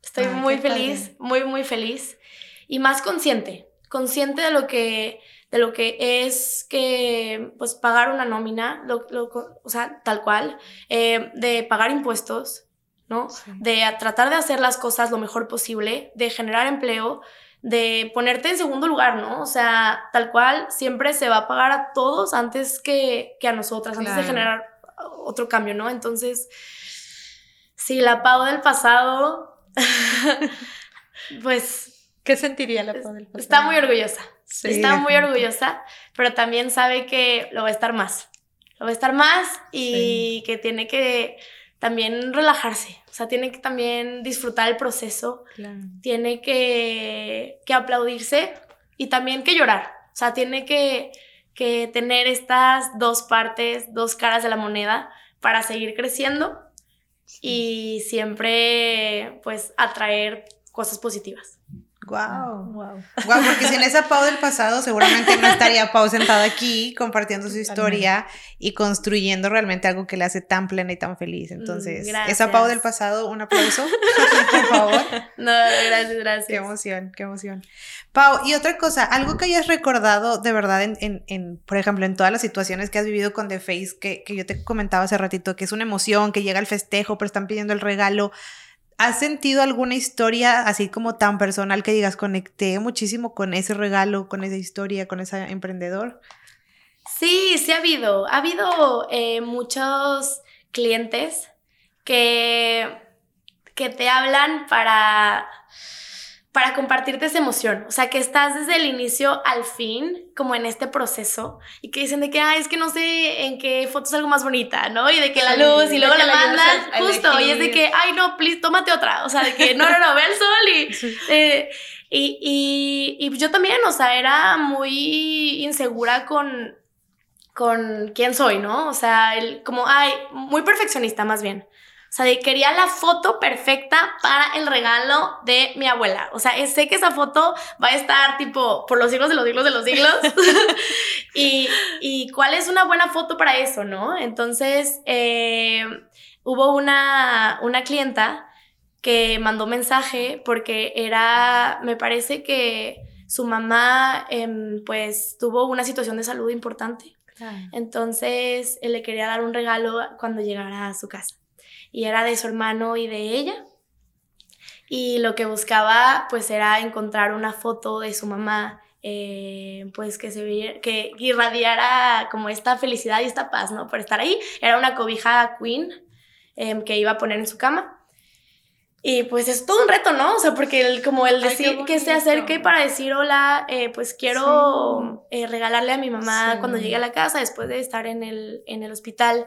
Estoy ah, muy feliz, muy, muy feliz. Y más consciente, consciente de lo que de lo que es que, pues, pagar una nómina, lo, o sea, tal cual, eh, de pagar impuestos, ¿no? De tratar de hacer las cosas lo mejor posible, de generar empleo, de ponerte en segundo lugar, ¿no? O sea, tal cual, siempre se va a pagar a todos antes que, que a nosotras, antes de generar otro cambio, ¿no? Entonces, si la pago del pasado, pues... ¿Qué sentiría la pasado? Está muy orgullosa está muy orgullosa, pero también sabe que lo va a estar más. Lo va a estar más y que tiene que también relajarse. O sea, tiene que también disfrutar el proceso. Tiene que, que aplaudirse y también que llorar. O sea, tiene que, que tener estas dos partes, dos caras de la moneda para seguir creciendo y siempre pues atraer cosas positivas. Wow. wow. Wow, porque sin esa Pau del pasado seguramente no estaría Pau sentada aquí compartiendo su historia y construyendo realmente algo que le hace tan plena y tan feliz. Mm, Entonces, esa Pau del pasado, un aplauso, por favor. No, gracias, gracias. Qué emoción, qué emoción. Pau, y otra cosa, algo que hayas recordado de verdad en, en, en, por ejemplo, en todas las situaciones que has vivido con The Face, que, que yo te comentaba hace ratito, que es una emoción, que llega el festejo, pero están pidiendo el regalo. ¿Has sentido alguna historia así como tan personal que digas, conecté muchísimo con ese regalo, con esa historia, con ese emprendedor? Sí, sí ha habido. Ha habido eh, muchos clientes que, que te hablan para para compartirte esa emoción. O sea, que estás desde el inicio al fin, como en este proceso, y que dicen de que, ay, es que no sé en qué foto es algo más bonita, ¿no? Y de que la luz, y luego la, mandas, justo, y es de que, ay, no, please, tómate otra. O sea, de que, no, no, no, ve el sol eh, y... y, y, yo también, o sea, era muy insegura con, con quién soy, ¿no? O sea, el, como, ay, muy perfeccionista más bien. O sea, quería la foto perfecta para el regalo de mi abuela. O sea, sé que esa foto va a estar tipo por los siglos de los siglos de los siglos. y, y, cuál es una buena foto para eso, ¿no? Entonces, eh, hubo una, una clienta que mandó mensaje porque era, me parece que su mamá, em, pues, tuvo una situación de salud importante. Entonces, él le quería dar un regalo cuando llegara a su casa y era de su hermano y de ella. Y lo que buscaba pues era encontrar una foto de su mamá eh, pues que se que irradiara como esta felicidad y esta paz, ¿no? Por estar ahí. Era una cobija queen em, que iba a poner en su cama. Y pues es todo un reto, ¿no? O sea, porque el, como el decir que se acerque para decir hola, eh, pues quiero eh, regalarle a mi mamá cuando llegue a la casa después de estar en el, en el hospital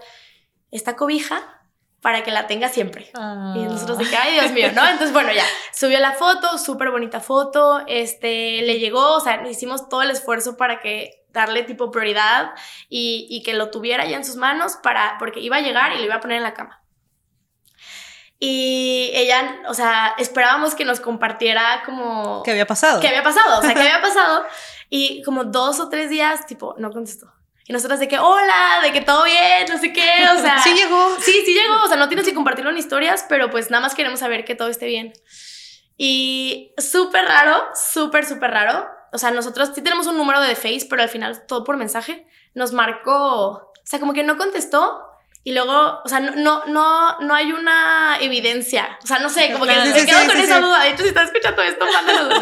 esta cobija para que la tenga siempre. Ah. Y nosotros que, ay, Dios mío, ¿no? Entonces, bueno, ya, subió la foto, súper bonita foto, este, le llegó, o sea, hicimos todo el esfuerzo para que darle tipo prioridad y, y que lo tuviera ya en sus manos para, porque iba a llegar y lo iba a poner en la cama. Y ella, o sea, esperábamos que nos compartiera como... ¿Qué había pasado? ¿Qué había pasado? O sea, ¿qué había pasado? Y como dos o tres días, tipo, no contestó. Y nosotras de que, hola, de que todo bien, no sé qué, o sea... Sí llegó. Sí, sí llegó, o sea, no tienes que compartirlo en historias, pero pues nada más queremos saber que todo esté bien. Y súper raro, súper, súper raro. O sea, nosotros sí tenemos un número de Face, pero al final todo por mensaje. Nos marcó, o sea, como que no contestó. Y luego, o sea, no, no, no, no hay una evidencia. O sea, no sé, como que Claro. me Sí, quedo sí, con sí, esa sí. duda. De hecho, si estás escuchando esto, mándanos.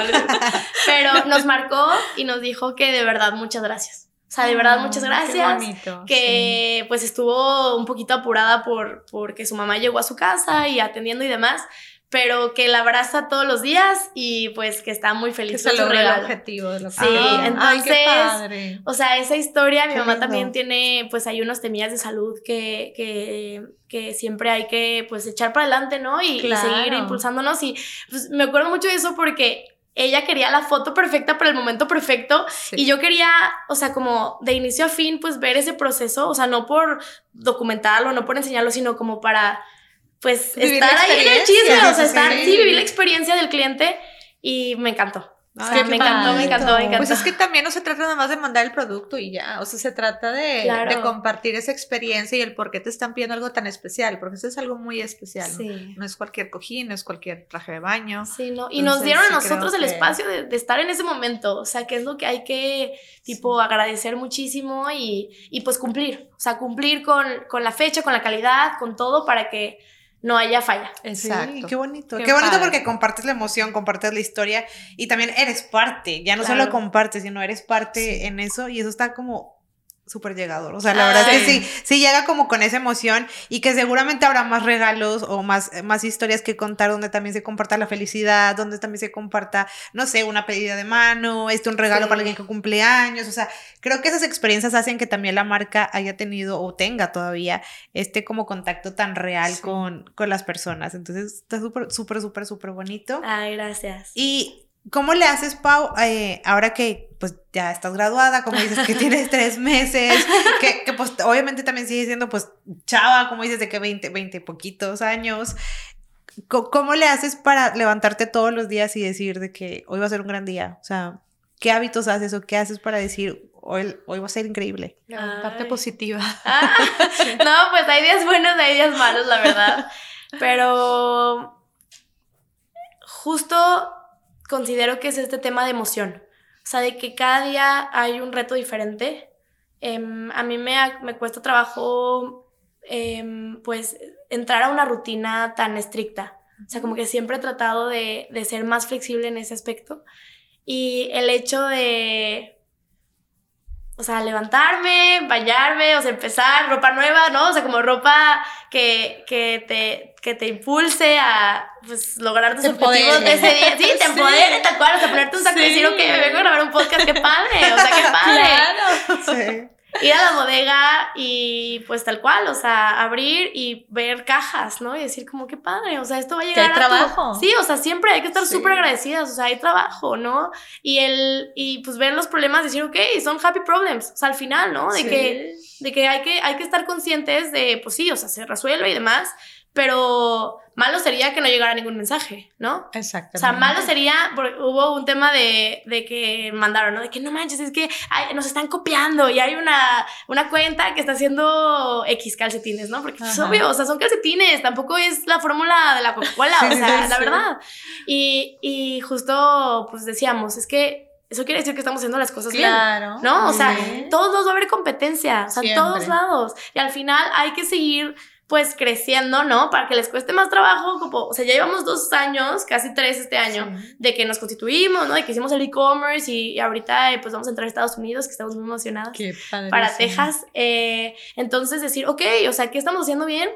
Pero nos marcó y nos dijo que de verdad muchas gracias. O sea, de verdad muchas Qué gracias bonito, que pues estuvo un poquito apurada por porque su mamá llegó a su casa y atendiendo y demás, pero que la abraza todos los días y pues que está muy feliz Que con se su el objetivo de lo que Sí. Ay, entonces, qué padre. O sea, esa historia, mi Qué mamá lindo. también tiene, pues hay unos temillas de salud que, que, que siempre hay que, pues, echar para adelante, ¿no? Y, seguir impulsándonos. Y pues me acuerdo mucho de eso porque ella quería la foto perfecta para el momento perfecto Sí. y yo quería, o sea, como de inicio a fin, pues ver ese proceso, o sea, no por documentarlo, no por enseñarlo, sino como para, pues, Vivir estar ahí en el chisme, o sea, estar, sí. sí, vivir la experiencia del cliente y me encantó. Me encantó, me encantó, me encantó. Pues es que también no se trata nada más de mandar el producto y ya, o sea, se trata de, Claro. de compartir esa experiencia y el por qué te están pidiendo algo tan especial, porque eso es algo muy especial. ¿no? Sí. No es cualquier cojín, no es cualquier traje de baño. Sí, ¿no? Y nos dieron a nosotros el que- espacio de, de estar en ese momento, o sea, que es lo que hay que, tipo, agradecer muchísimo y, y, pues cumplir, o sea, cumplir con, con la fecha, con la calidad, con todo para que no haya falla. Exacto. Sí, qué bonito. Qué Qué, bonito padre. porque compartes la emoción, compartes la historia y también eres parte. Ya no Claro. solo compartes, sino eres parte Sí. en eso y eso está como súper llegador. O sea, la verdad Ah, es que sí. sí, sí llega como con esa emoción y que seguramente habrá más regalos o más, más historias que contar donde también se comparta la felicidad, donde también se comparta, no sé, una pedida de mano, este un regalo Sí. para alguien que cumple años. O sea, creo que esas experiencias hacen que también la marca haya tenido o tenga todavía este como contacto tan real Sí. con, con las personas. Entonces está súper, súper, súper, súper bonito. Ay, gracias. ¿Y cómo le haces, Pau, eh, ahora que pues ya estás graduada, como dices que tienes tres meses, que, que, pues obviamente también sigue siendo pues chava, como dices, de que 20, 20 poquitos años. Co- ¿Cómo le haces para levantarte todos los días y decir de que hoy va a ser un gran día? O sea, ¿qué hábitos haces o qué haces para decir hoy, hoy va a ser increíble? La parte Ay. positiva. Ah, no, pues hay días buenos, hay días malos, la verdad. Pero justo considero que es este tema de emoción. O sea, de que cada día hay un reto diferente. Em, a mí me, me cuesta trabajo, em, pues, entrar a una rutina tan estricta. O sea, como que siempre he tratado de, de ser más flexible en ese aspecto. Y el hecho de, o sea, levantarme, bañarme, o sea, empezar, ropa nueva, ¿no? O sea, como ropa que, que, te, que te impulse a, pues, lograr tus Te objetivos de ese día. Sí, te Sí. empodere, tal cual, o sea, ponerte un saco y Sí. decir, ok, me vengo a grabar un podcast, qué padre, o sea, qué padre Sí. Ir a la bodega y pues tal cual, o sea, abrir y ver cajas, ¿no? Y decir como qué padre, o sea, esto va a llegar hay a tu- trabajo. Sí, o sea, siempre hay que estar Sí. súper agradecidas, o sea, hay trabajo, ¿no? Y el y pues ver los problemas, decir, ok, son happy problems, o sea, al final, ¿no? De Sí. que de que hay que hay que estar conscientes de pues sí, o sea, se resuelve y demás, pero malo sería que no llegara ningún mensaje, ¿no? Exactamente. O sea, malo sería, porque hubo un tema de, de que mandaron, ¿no? De que no manches, es que ay, nos están copiando y hay una, una cuenta que está haciendo X calcetines, ¿no? Porque es obvio, o sea, son calcetines, tampoco es la fórmula de la Coca-Cola, Sí, o sea, sí, la sí. verdad. Y, y justo, pues decíamos, es que eso quiere decir que estamos haciendo las cosas bien. Claro. ¿no? O sea, todos va a haber competencia, o sea, en todos lados. Y al final hay que seguir pues creciendo, ¿no? Para que les cueste más trabajo, como, o sea, ya llevamos dos años, casi tres este año, Sí. de que nos constituimos, ¿no? De que hicimos el e-commerce y, y ahorita eh, pues vamos a entrar a Estados Unidos, que estamos muy emocionadas, Qué para Texas. Eh, entonces decir, ok, o sea, ¿qué estamos haciendo bien?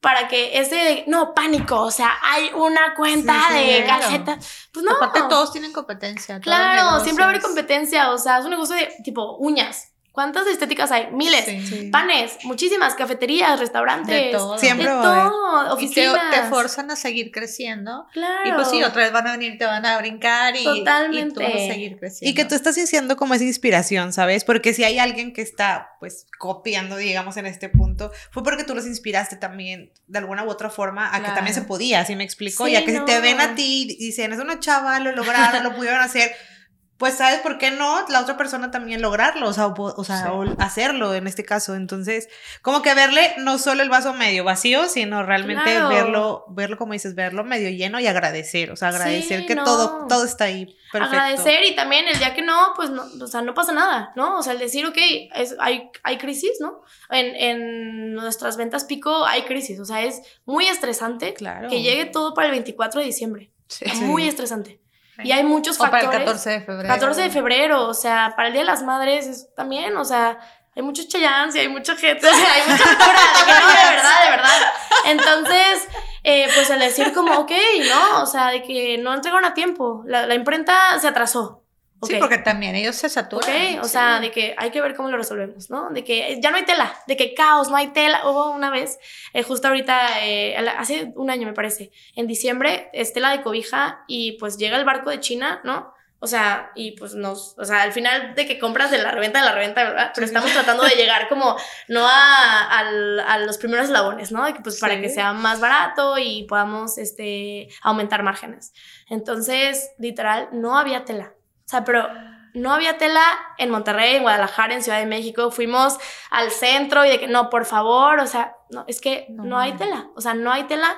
Para que ese, no, pánico, o sea, hay una cuenta Sí, sí, de claro. Pues no. Aparte todos tienen competencia. Claro, siempre va a haber competencia, o sea, es un negocio de tipo uñas. ¿Cuántas estéticas hay? Miles. Sí. Panes, muchísimas, cafeterías, restaurantes. De todo. Siempre de todo, Y te, oficinas. te forzan a seguir creciendo. Claro. Y pues sí, otra vez van a venir, te van a brincar y, y tú Totalmente. vas a seguir creciendo. Y que tú estás haciendo como esa inspiración, ¿sabes? Porque si hay alguien que está, pues, copiando, digamos, en este punto, fue porque tú los inspiraste también, de alguna u otra forma, a que Claro. también se podía, ¿sí me explico? Sí, ya que no. si te ven a ti y dicen, es una chava, lo lograron, lo pudieron hacer, pues, ¿sabes por qué no? La otra persona también lograrlo, o sea, o, sea, Sí. o hacerlo en este caso. Entonces, como que verle no solo el vaso medio vacío, sino realmente Claro. verlo, verlo, como dices, verlo medio lleno y agradecer, o sea, agradecer Sí, que no. todo, todo está ahí. Perfecto. Agradecer y también el día que no, pues no, o sea, no pasa nada, ¿no? O sea, el decir, ok, es, hay, hay crisis, ¿no? En, en nuestras ventas pico hay crisis, o sea, es muy estresante Claro. que llegue todo para el 24 de diciembre. Sí. Es muy estresante. Y hay muchos O para factores. el 14 de febrero. 14 de febrero, o sea, para el Día de las Madres es también, o sea, hay muchos chayans y hay mucha gente, o sea, hay mucha locura, de que no, de verdad, de verdad. Entonces, eh, pues el decir como, ok, ¿no? O sea, de que no entregaron a tiempo, la, la imprenta se atrasó. Sí, porque también ellos se saturan. Ok, o sí. sea, de que hay que ver cómo lo resolvemos, ¿no? De que ya no hay tela, de que caos, no hay tela. Hubo una vez, eh, justo ahorita, eh, hace un año me parece, en diciembre, es tela de cobija y pues llega el barco de China, ¿no? O sea, y pues nos, o sea, al final de que compras de la reventa de la reventa, ¿verdad? Pero estamos tratando de llegar como, no a, al- a los primeros eslabones, ¿no? De que, pues para que sea más barato y podamos, este, aumentar márgenes. Entonces, literal, no había tela. O sea, pero no había tela en Monterrey, en Guadalajara, en Ciudad de México. Fuimos al centro y de que, no, por favor, o sea, no, es que no, No. hay tela. O sea, no hay tela.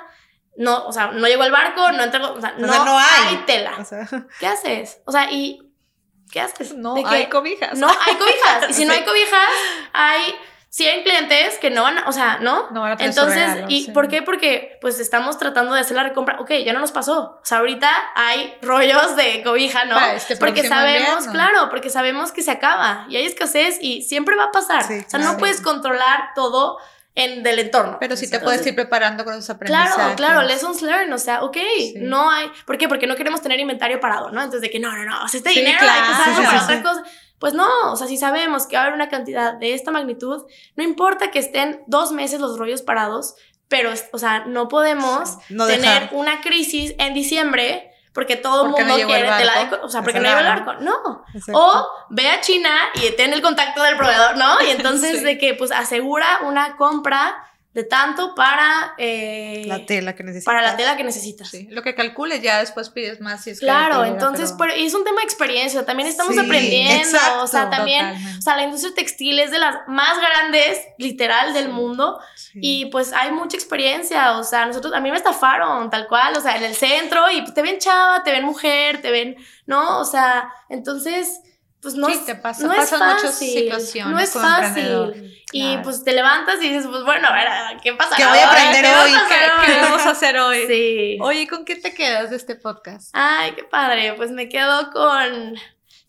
No, o sea, no llegó el barco, no entregó, o sea, no, sea, no hay. tela. O sea, ¿Qué haces? O sea, y ¿qué haces? No hay cobijas. No hay cobijas. Y si no hay cobijas, hay 100 clientes que no van, a- o sea, ¿no? No van a tener su Entonces, regalo, ¿y sí. por qué? Porque pues estamos tratando de hacer la recompra. Ok, ya no nos pasó. O sea, ahorita hay rollos de cobija, ¿no? Para este porque sabemos, invierno. claro, porque sabemos que se acaba y hay escasez y siempre va a pasar. Sí, o sea, no claro. puedes controlar todo en, del entorno. Pero sí te Entonces, puedes ir preparando con esos aprendizajes. Claro, claro, lessons learned, o sea, ok, Sí. no hay, ¿por qué? Porque no queremos tener inventario parado, ¿no? Entonces de que no, no, no, o sea, este Sí, dinero claro, hay que usarlo sí, para sí, otra sí. cosa. Pues no, o sea, si sabemos que va a haber una cantidad de esta magnitud, no importa que estén dos meses los rollos parados, pero, o sea, no podemos no tener una crisis en diciembre porque todo el Porque no mundo llegó el quiere tela de, o sea, porque no llegó el barco, no. Exacto. O ve a China y ten el contacto del proveedor, ¿no? Y entonces Sí. de que pues asegura una compra de tanto para eh, la tela que necesitas. para la tela que necesitas. Sí, Lo que calcules ya después pides más si es que Claro, entonces pero- pero- y es un tema de experiencia, también estamos Sí, aprendiendo, exacto, o sea, también, Totalmente. o sea, la industria textil es de las más grandes, literal, del mundo, Sí. y pues hay mucha experiencia, o sea, nosotros, a mí me estafaron, tal cual, o sea, en el centro, y te ven chava, te ven mujer, te ven, ¿no? O sea, entonces, pues no, Sí, es- te pasa- no es pasan muchas fácil, situaciones no es como fácil. Y Claro. pues te levantas y dices, pues bueno, a ver, ¿qué pasa? ¿Qué voy a aprender hoy? ¿Qué, qué vamos a hacer hoy? Sí. Oye, ¿con qué te quedas de este podcast? Ay, qué padre. Pues me quedo con,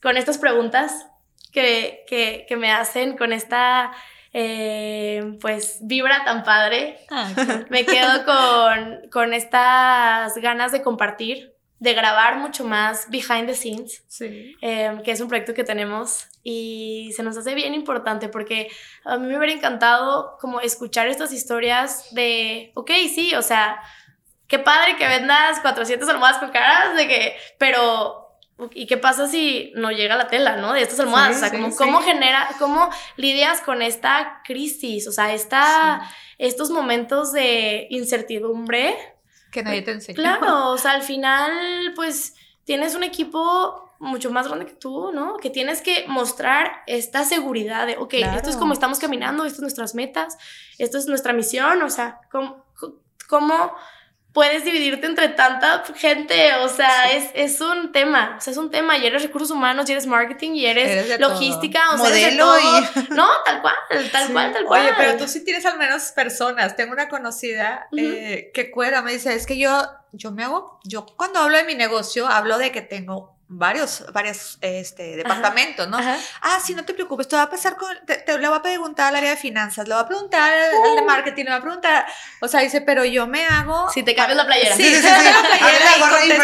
con estas preguntas que, que, que me hacen, con esta, eh, pues, vibra tan padre. Ah, Me quedo con, con estas ganas de compartir, de grabar mucho más behind the scenes, sí. eh, que es un proyecto que tenemos y se nos hace bien importante porque a mí me hubiera encantado como escuchar estas historias de, ok, sí, o sea, qué padre que vendas 400 almohadas con caras, de que, pero... ¿Y qué pasa si no llega la tela, no? De estas almohadas. Sí, o sea, sí, como, sí. ¿cómo genera, cómo lidias con esta crisis? O sea, esta, estos momentos de incertidumbre. Que nadie te enseñó. Claro, o sea, al final, pues, tienes un equipo mucho más grande que tú, ¿no? Que tienes que mostrar esta seguridad de, ok, esto es como estamos caminando, esto es nuestras metas, esto es nuestra misión, o sea, ¿cómo, cómo puedes dividirte entre tanta gente? O sea, es, es un tema, o sea, es un tema, y eres recursos humanos, y eres marketing, y eres, Eres de todo. logística, o sea, eres de Modelo todo. y- No, tal cual, tal Sí. cual, tal cual. Oye, pero tú sí tienes al menos personas. Tengo una conocida eh, que cuera, me dice, es que yo, yo me hago, yo cuando hablo de mi negocio, hablo de que tengo varios, varios este, departamentos, ¿no? Ajá. Ah, sí, no te preocupes, te va a pasar con, te, te- le voy a preguntar al área de finanzas, le voy a preguntar al, al de marketing, le voy a preguntar, o sea, dice, pero yo me hago... Si te cambias la playera. Sí, Sí, sí, la playera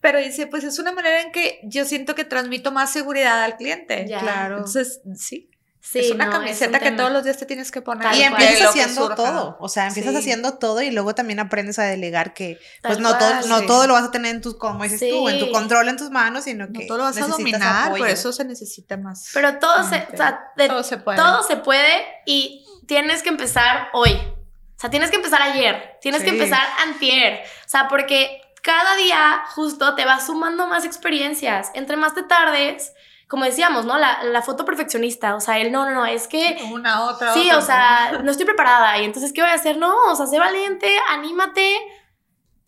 Pero dice, pues es una manera en que yo siento que transmito más seguridad al cliente. Ya. Claro. Entonces, sí, Sí, es una no, camiseta un que todos los días te tienes que poner. Tal Y empiezas haciendo todo, o sea, empiezas Sí. haciendo todo y luego también aprendes a delegar que pues no todo, no sí. todo lo vas a tener en tus, como dices tú, en tu Sí. control en tus manos, sino que No todo lo vas a dominar, apoyo. por eso se necesita más. Pero todo se, o sea, de- todo se puede. todo se puede y tienes que empezar hoy. O sea, tienes que empezar ayer, tienes que Sí. empezar antier. O sea, porque cada día justo te vas sumando más experiencias. Entre más te tardes, como decíamos, ¿no? La, la foto perfeccionista. O sea, el no, no, no, es que Una, otra, Sí, otra, o sea, no estoy preparada. Y entonces, ¿qué voy a hacer? No, o sea, sé valiente, anímate,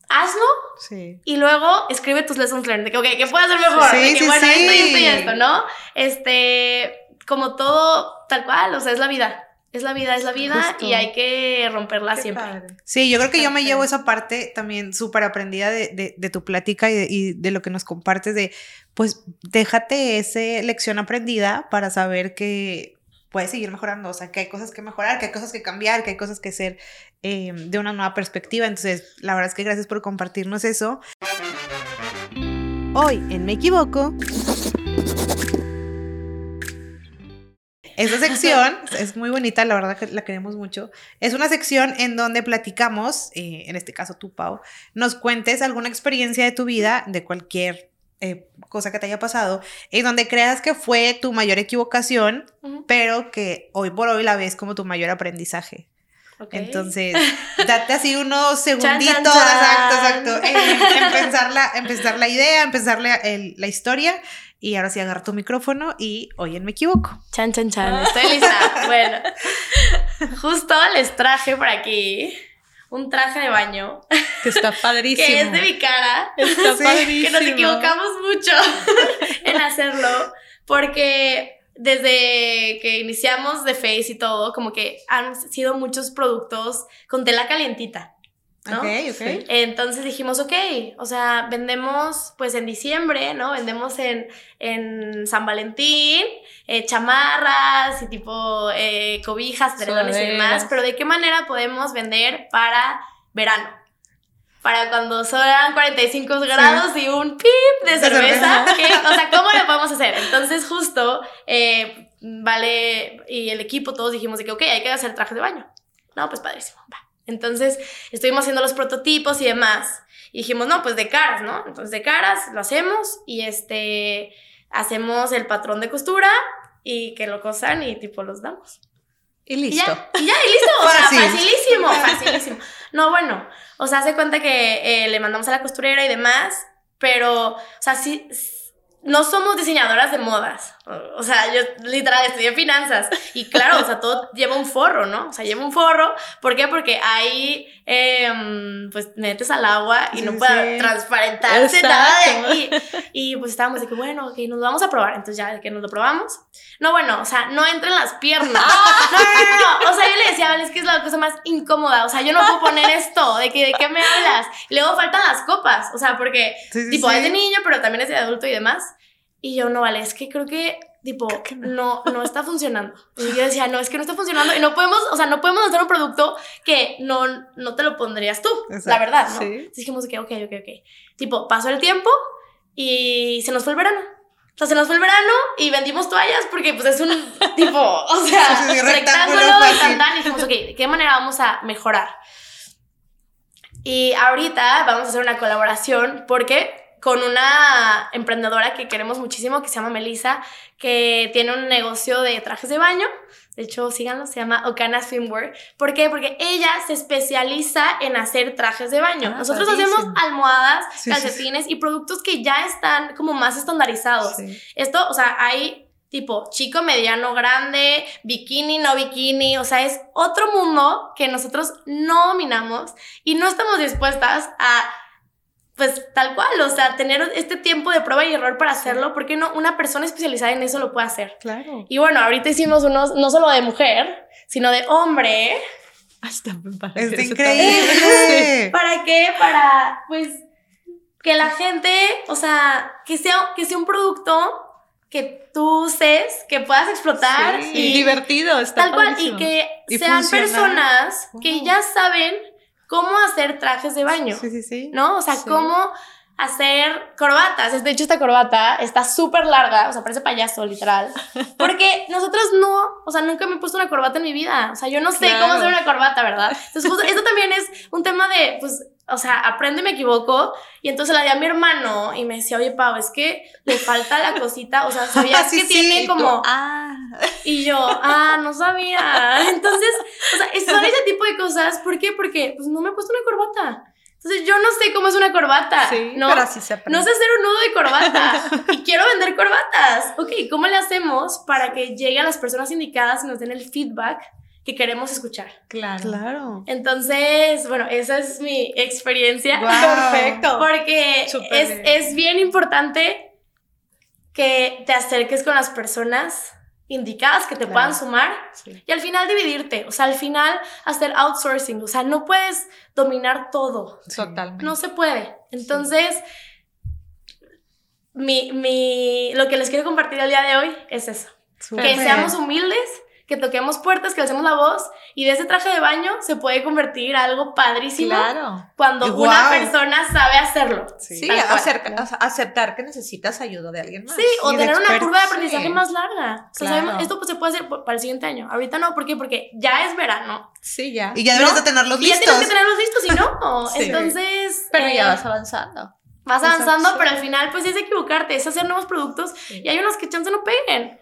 hazlo Sí. y luego escribe tus lessons learned. De que, ok, ¿qué puedo hacer mejor? Sí, de que, sí, bueno, esto y esto y esto, ¿no? Este, como todo tal cual, o sea, es la vida. Es la vida, es la vida Justo. y hay que romperla Qué siempre. padre. Sí, yo creo que yo me llevo esa parte también súper aprendida de, de- de tu plática y de, y de lo que nos compartes de, pues, déjate esa lección aprendida para saber que puedes seguir mejorando, o sea, que hay cosas que mejorar, que hay cosas que cambiar, que hay cosas que ser eh, de una nueva perspectiva. Entonces, la verdad es que gracias por compartirnos eso. Hoy, en Me Equivoco, esta sección es muy bonita, la verdad que la queremos mucho. Es una sección en donde platicamos, eh, en este caso tú, Pau, nos cuentes alguna experiencia de tu vida, de cualquier eh, cosa que te haya pasado, en donde creas que fue tu mayor equivocación, pero que hoy por hoy la ves como tu mayor aprendizaje. Entonces, date así unos segunditos, Chan, chan, exacto, chan. exacto, en, en pensar, la, en pensar la idea, en pensar la, el- la historia, y ahora sí agarra tu micrófono y hoy en Me Equivoco. Chan, chan, chan. Estoy lista. bueno, justo les traje por aquí un traje de baño Que está padrísimo. que es de mi cara. Está Sí, padrísimo. que nos equivocamos mucho en hacerlo, porque desde que iniciamos de Face y todo, como que han sido muchos productos con tela calientita. ¿No? Ok, ok. Entonces dijimos, ok, o sea, vendemos pues en diciembre, ¿no? Vendemos en, en San Valentín, eh, chamarras y tipo eh, cobijas, edredones y demás, pero ¿de qué manera podemos vender para verano? Para cuando son 45 grados y un pip de cerveza. cerveza. ¿qué? O sea, ¿cómo lo podemos hacer? Entonces, justo, eh, Vale y el equipo, todos dijimos de que, ok, hay que hacer trajes de baño. No, pues padrísimo, va. Entonces, estuvimos haciendo los prototipos y demás. Y dijimos, no, pues de caras, ¿no? Entonces, de caras lo hacemos y este, hacemos el patrón de costura y que lo cosan y tipo los damos. Y Y listo. ya, y ya, y listo. O sea, facilísimo, facilísimo. No, bueno, o sea, hace cuenta que eh, le mandamos a la costurera y demás, pero, o sea, sí, no somos diseñadoras de modas. O- sea, yo literal estudié finanzas y claro, o sea, todo lleva un forro, ¿no? O sea, lleva un forro. ¿Por qué? Porque ahí, em, pues, metes al agua y Sí, no puede sí. transparentarse nada de Exacto. ahí. Y pues estábamos de que, bueno, ok, nos lo vamos a probar. Entonces ya que nos lo probamos. No, bueno, o sea, no entran las piernas. No, no, no, no. O sea, yo le decía, vale, es que es la cosa más incómoda. O sea, yo no puedo poner esto. ¿De, que, ¿De qué me hablas? Y luego faltan las copas. O sea, porque, Sí, tipo, es de niño, pero también es de adulto y demás. Y yo, no, vale, es que creo que, tipo, que no. no, está funcionando. Y yo decía, no, es que no está funcionando. Y no podemos, o sea, no podemos hacer un producto que no, no te lo pondrías tú. La verdad, ¿no? sí. Entonces dijimos que, ok, ok, ok. Tipo, pasó el tiempo y se nos fue el verano. O sea, se nos fue el verano y vendimos toallas porque pues es un tipo, o sea, Sí, sí, sí, rectángulo, rectángulo y tan, tan, y dijimos, ok, ¿de qué manera vamos a mejorar? Y ahorita vamos a hacer una colaboración porque con una emprendedora que queremos muchísimo que se llama Melissa, que tiene un negocio de trajes de baño. De hecho, síganlo, se llama Okana Swimwear. ¿Por qué? Porque ella se especializa en hacer trajes de baño. Ah, Nosotros padrísimo. hacemos almohadas, Sí, sí, calcetines y productos que ya están como más estandarizados. Sí. Esto, o sea, hay tipo chico, mediano, grande, bikini, no bikini, o sea, es otro mundo que nosotros no dominamos y no estamos dispuestas a, pues tal cual, o sea, tener este tiempo de prueba y error para hacerlo, porque no una persona especializada en eso lo puede hacer. Claro. Y bueno, ahorita hicimos unos, no solo de mujer, sino de hombre. Hasta me parece. Está eso increíble. ¿Para qué? Para, pues, que la gente, o sea, que sea, que sea un producto que tú uses, que puedas explotar Sí, y divertido, está tal cual, y que Y sean personas que ya saben cómo hacer trajes de baño, Sí, sí, sí. ¿no? O sea, Sí. cómo hacer corbatas. De hecho, esta corbata está súper larga, o sea, parece payaso, literal. Porque nosotros no, o sea, nunca me he puesto una corbata en mi vida. O sea, yo no sé Claro. cómo hacer una corbata, ¿verdad? Entonces, justo esto también es un tema de, pues, o sea, aprende, me equivoco. Y entonces la di a mi hermano y me decía, oye, Pau, es que le falta la cosita, o sea, ¿sabías Sí, que sí, tiene como... Ah, Y yo, ah, no sabía. Entonces, o sea, son ese tipo de cosas. ¿Por qué? Porque pues no me he puesto una corbata. Entonces, yo no sé cómo es una corbata. sí, ¿no? pero así se aprende. No sé hacer un nudo de corbata y quiero vender corbatas. Ok, ¿cómo le hacemos para que llegue a las personas indicadas y nos den el feedback que queremos escuchar? Claro. Claro. Entonces, bueno, esa es mi experiencia. Perfecto. Porque es, bien. es bien importante que te acerques con las personas indicadas que te Claro. puedan sumar Sí. y al final dividirte, o sea, al final hacer outsourcing, o sea, no puedes dominar todo, Totalmente. no se puede. Entonces, mi, mi, lo que les quiero compartir el día de hoy es eso, que seamos humildes, que toquemos puertas, que hacemos la voz y de ese traje de baño se puede convertir algo padrísimo Claro. cuando una persona sabe hacerlo. Sí. Sí, acerca- aceptar que necesitas ayuda de alguien más. Sí, o tener una curva de aprendizaje Sí. más larga. O sea, Claro. sabemos- esto pues, se puede hacer para el siguiente año. Ahorita no, ¿por qué? Porque ya es verano. Sí, ya. Y ya deberías ¿No? de tenerlos Y ya listos. tienes que tenerlos listos, si no. Sí. Entonces. Pero eh, ya vas avanzando. vas avanzando, pero al final, pues es equivocarte, es hacer nuevos productos y hay unos que chance no peguen.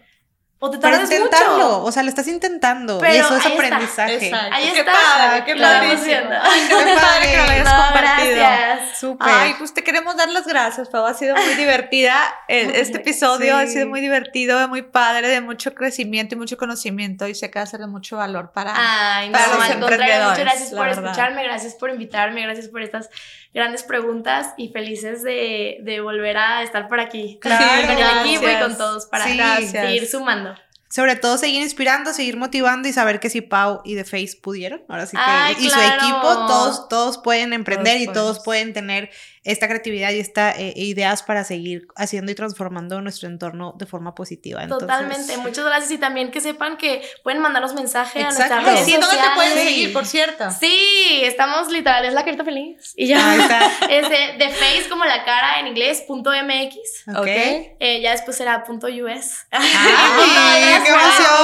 O te Pero tardas intentarlo, mucho. o sea, lo estás intentando. y Pero eso es ahí está. aprendizaje. Exacto. Ahí qué está. padre, qué. Ay, qué padre que lo hayas No, compartido. gracias. Súper. Ay, pues te queremos dar las gracias, Pau. Ha sido muy divertida. Este episodio ha sido muy divertido, muy padre, de mucho crecimiento y mucho conocimiento y sé que va a ser de mucho valor para... Ay, no, para los al contrario, muchas emprendedores, gracias por verdad. escucharme, gracias por invitarme, gracias por estas grandes preguntas y felices de, de volver a estar por aquí Claro, con el equipo y con todos para Sí. Seguir sumando. Sobre todo seguir inspirando, seguir motivando y saber que si Pau y The Face pudieron, ahora sí que Ay, y su equipo, todos, todos pueden emprender Todos y todos pueden tener esta creatividad y esta eh, ideas para seguir haciendo y transformando nuestro entorno de forma positiva. Entonces, Totalmente, muchas gracias y también que sepan que pueden mandarnos mensaje a nuestras redes Sí, ¿dónde te pueden sociales. seguir, por cierto? Sí, estamos literal, es la carita feliz. Y ya. Ahí está. Es de, de face como la cara en inglés, punto MX. Ok. Eh, ya después será punto US. ¡Ay, qué emoción!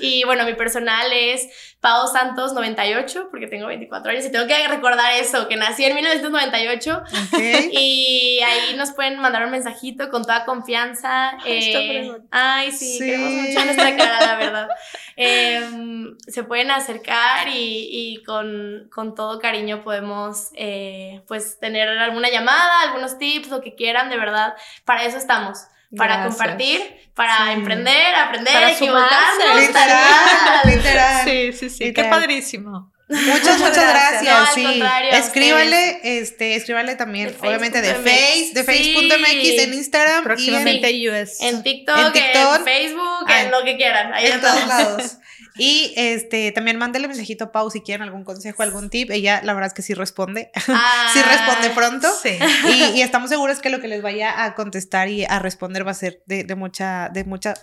Y bueno, mi personal es Pau Santos 98, porque tengo 24 años y tengo que recordar eso, que nací en 1998. Ok. Y ahí nos pueden mandar un mensajito con toda confianza. Ay, Eh, ay, sí, Sí. queremos mucho nuestra cara, la verdad. Em, se pueden acercar y, y con, con todo cariño podemos eh, pues tener alguna llamada, algunos tips, lo que quieran, de verdad. Para eso estamos. Para Gracias. compartir, para Sí. emprender, aprender, Para equivocarnos. Literal, literal. Sí, sí, sí. Qué padrísimo. Muchas, muchas gracias. No, sí. a Escríbale, este, escríbale también, De obviamente, de face.mx. Face, de Sí. Face.mx en Instagram Próximamente y US. En TikTok, En en. Facebook, en lo que quieran. Ahí en, en todos lados. Y este, también mándale mensajito a Pau si quieren algún consejo, algún tip. Ella, la verdad es que sí responde. Ah, sí responde pronto. Sí. Y, y estamos seguros que lo que les vaya a contestar y a responder va a ser de, de mucha, de mucha,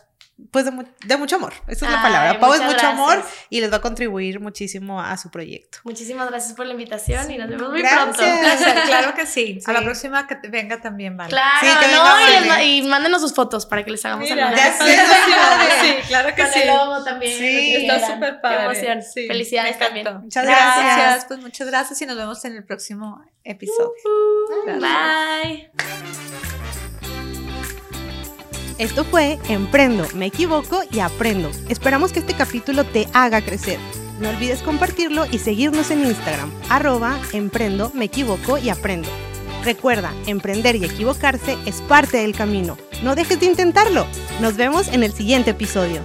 pues de, mu- de mucho amor. Esa es la palabra. Pau es mucho amor y les va a contribuir muchísimo a su proyecto. Muchísimas gracias por la invitación y nos vemos muy Gracias. pronto. Gracias, claro que sí. A la próxima que venga también, vale. Claro, Sí, que venga no, y, Vale. les ma- y mándenos sus fotos para que les hagamos Mira, ya sí, claro que Con sí. el logo también. Sí, está súper padre. Qué emoción. Sí, Felicidades también. Muchas Gracias. gracias. Pues muchas gracias y nos vemos en el próximo episodio. Uh. Bye. Esto fue Emprendo, me equivoco y aprendo. Esperamos que este capítulo te haga crecer. No olvides compartirlo y seguirnos en Instagram, arroba emprendo, me equivoco y aprendo. Recuerda, emprender y equivocarse es parte del camino. No dejes de intentarlo. Nos vemos en el siguiente episodio.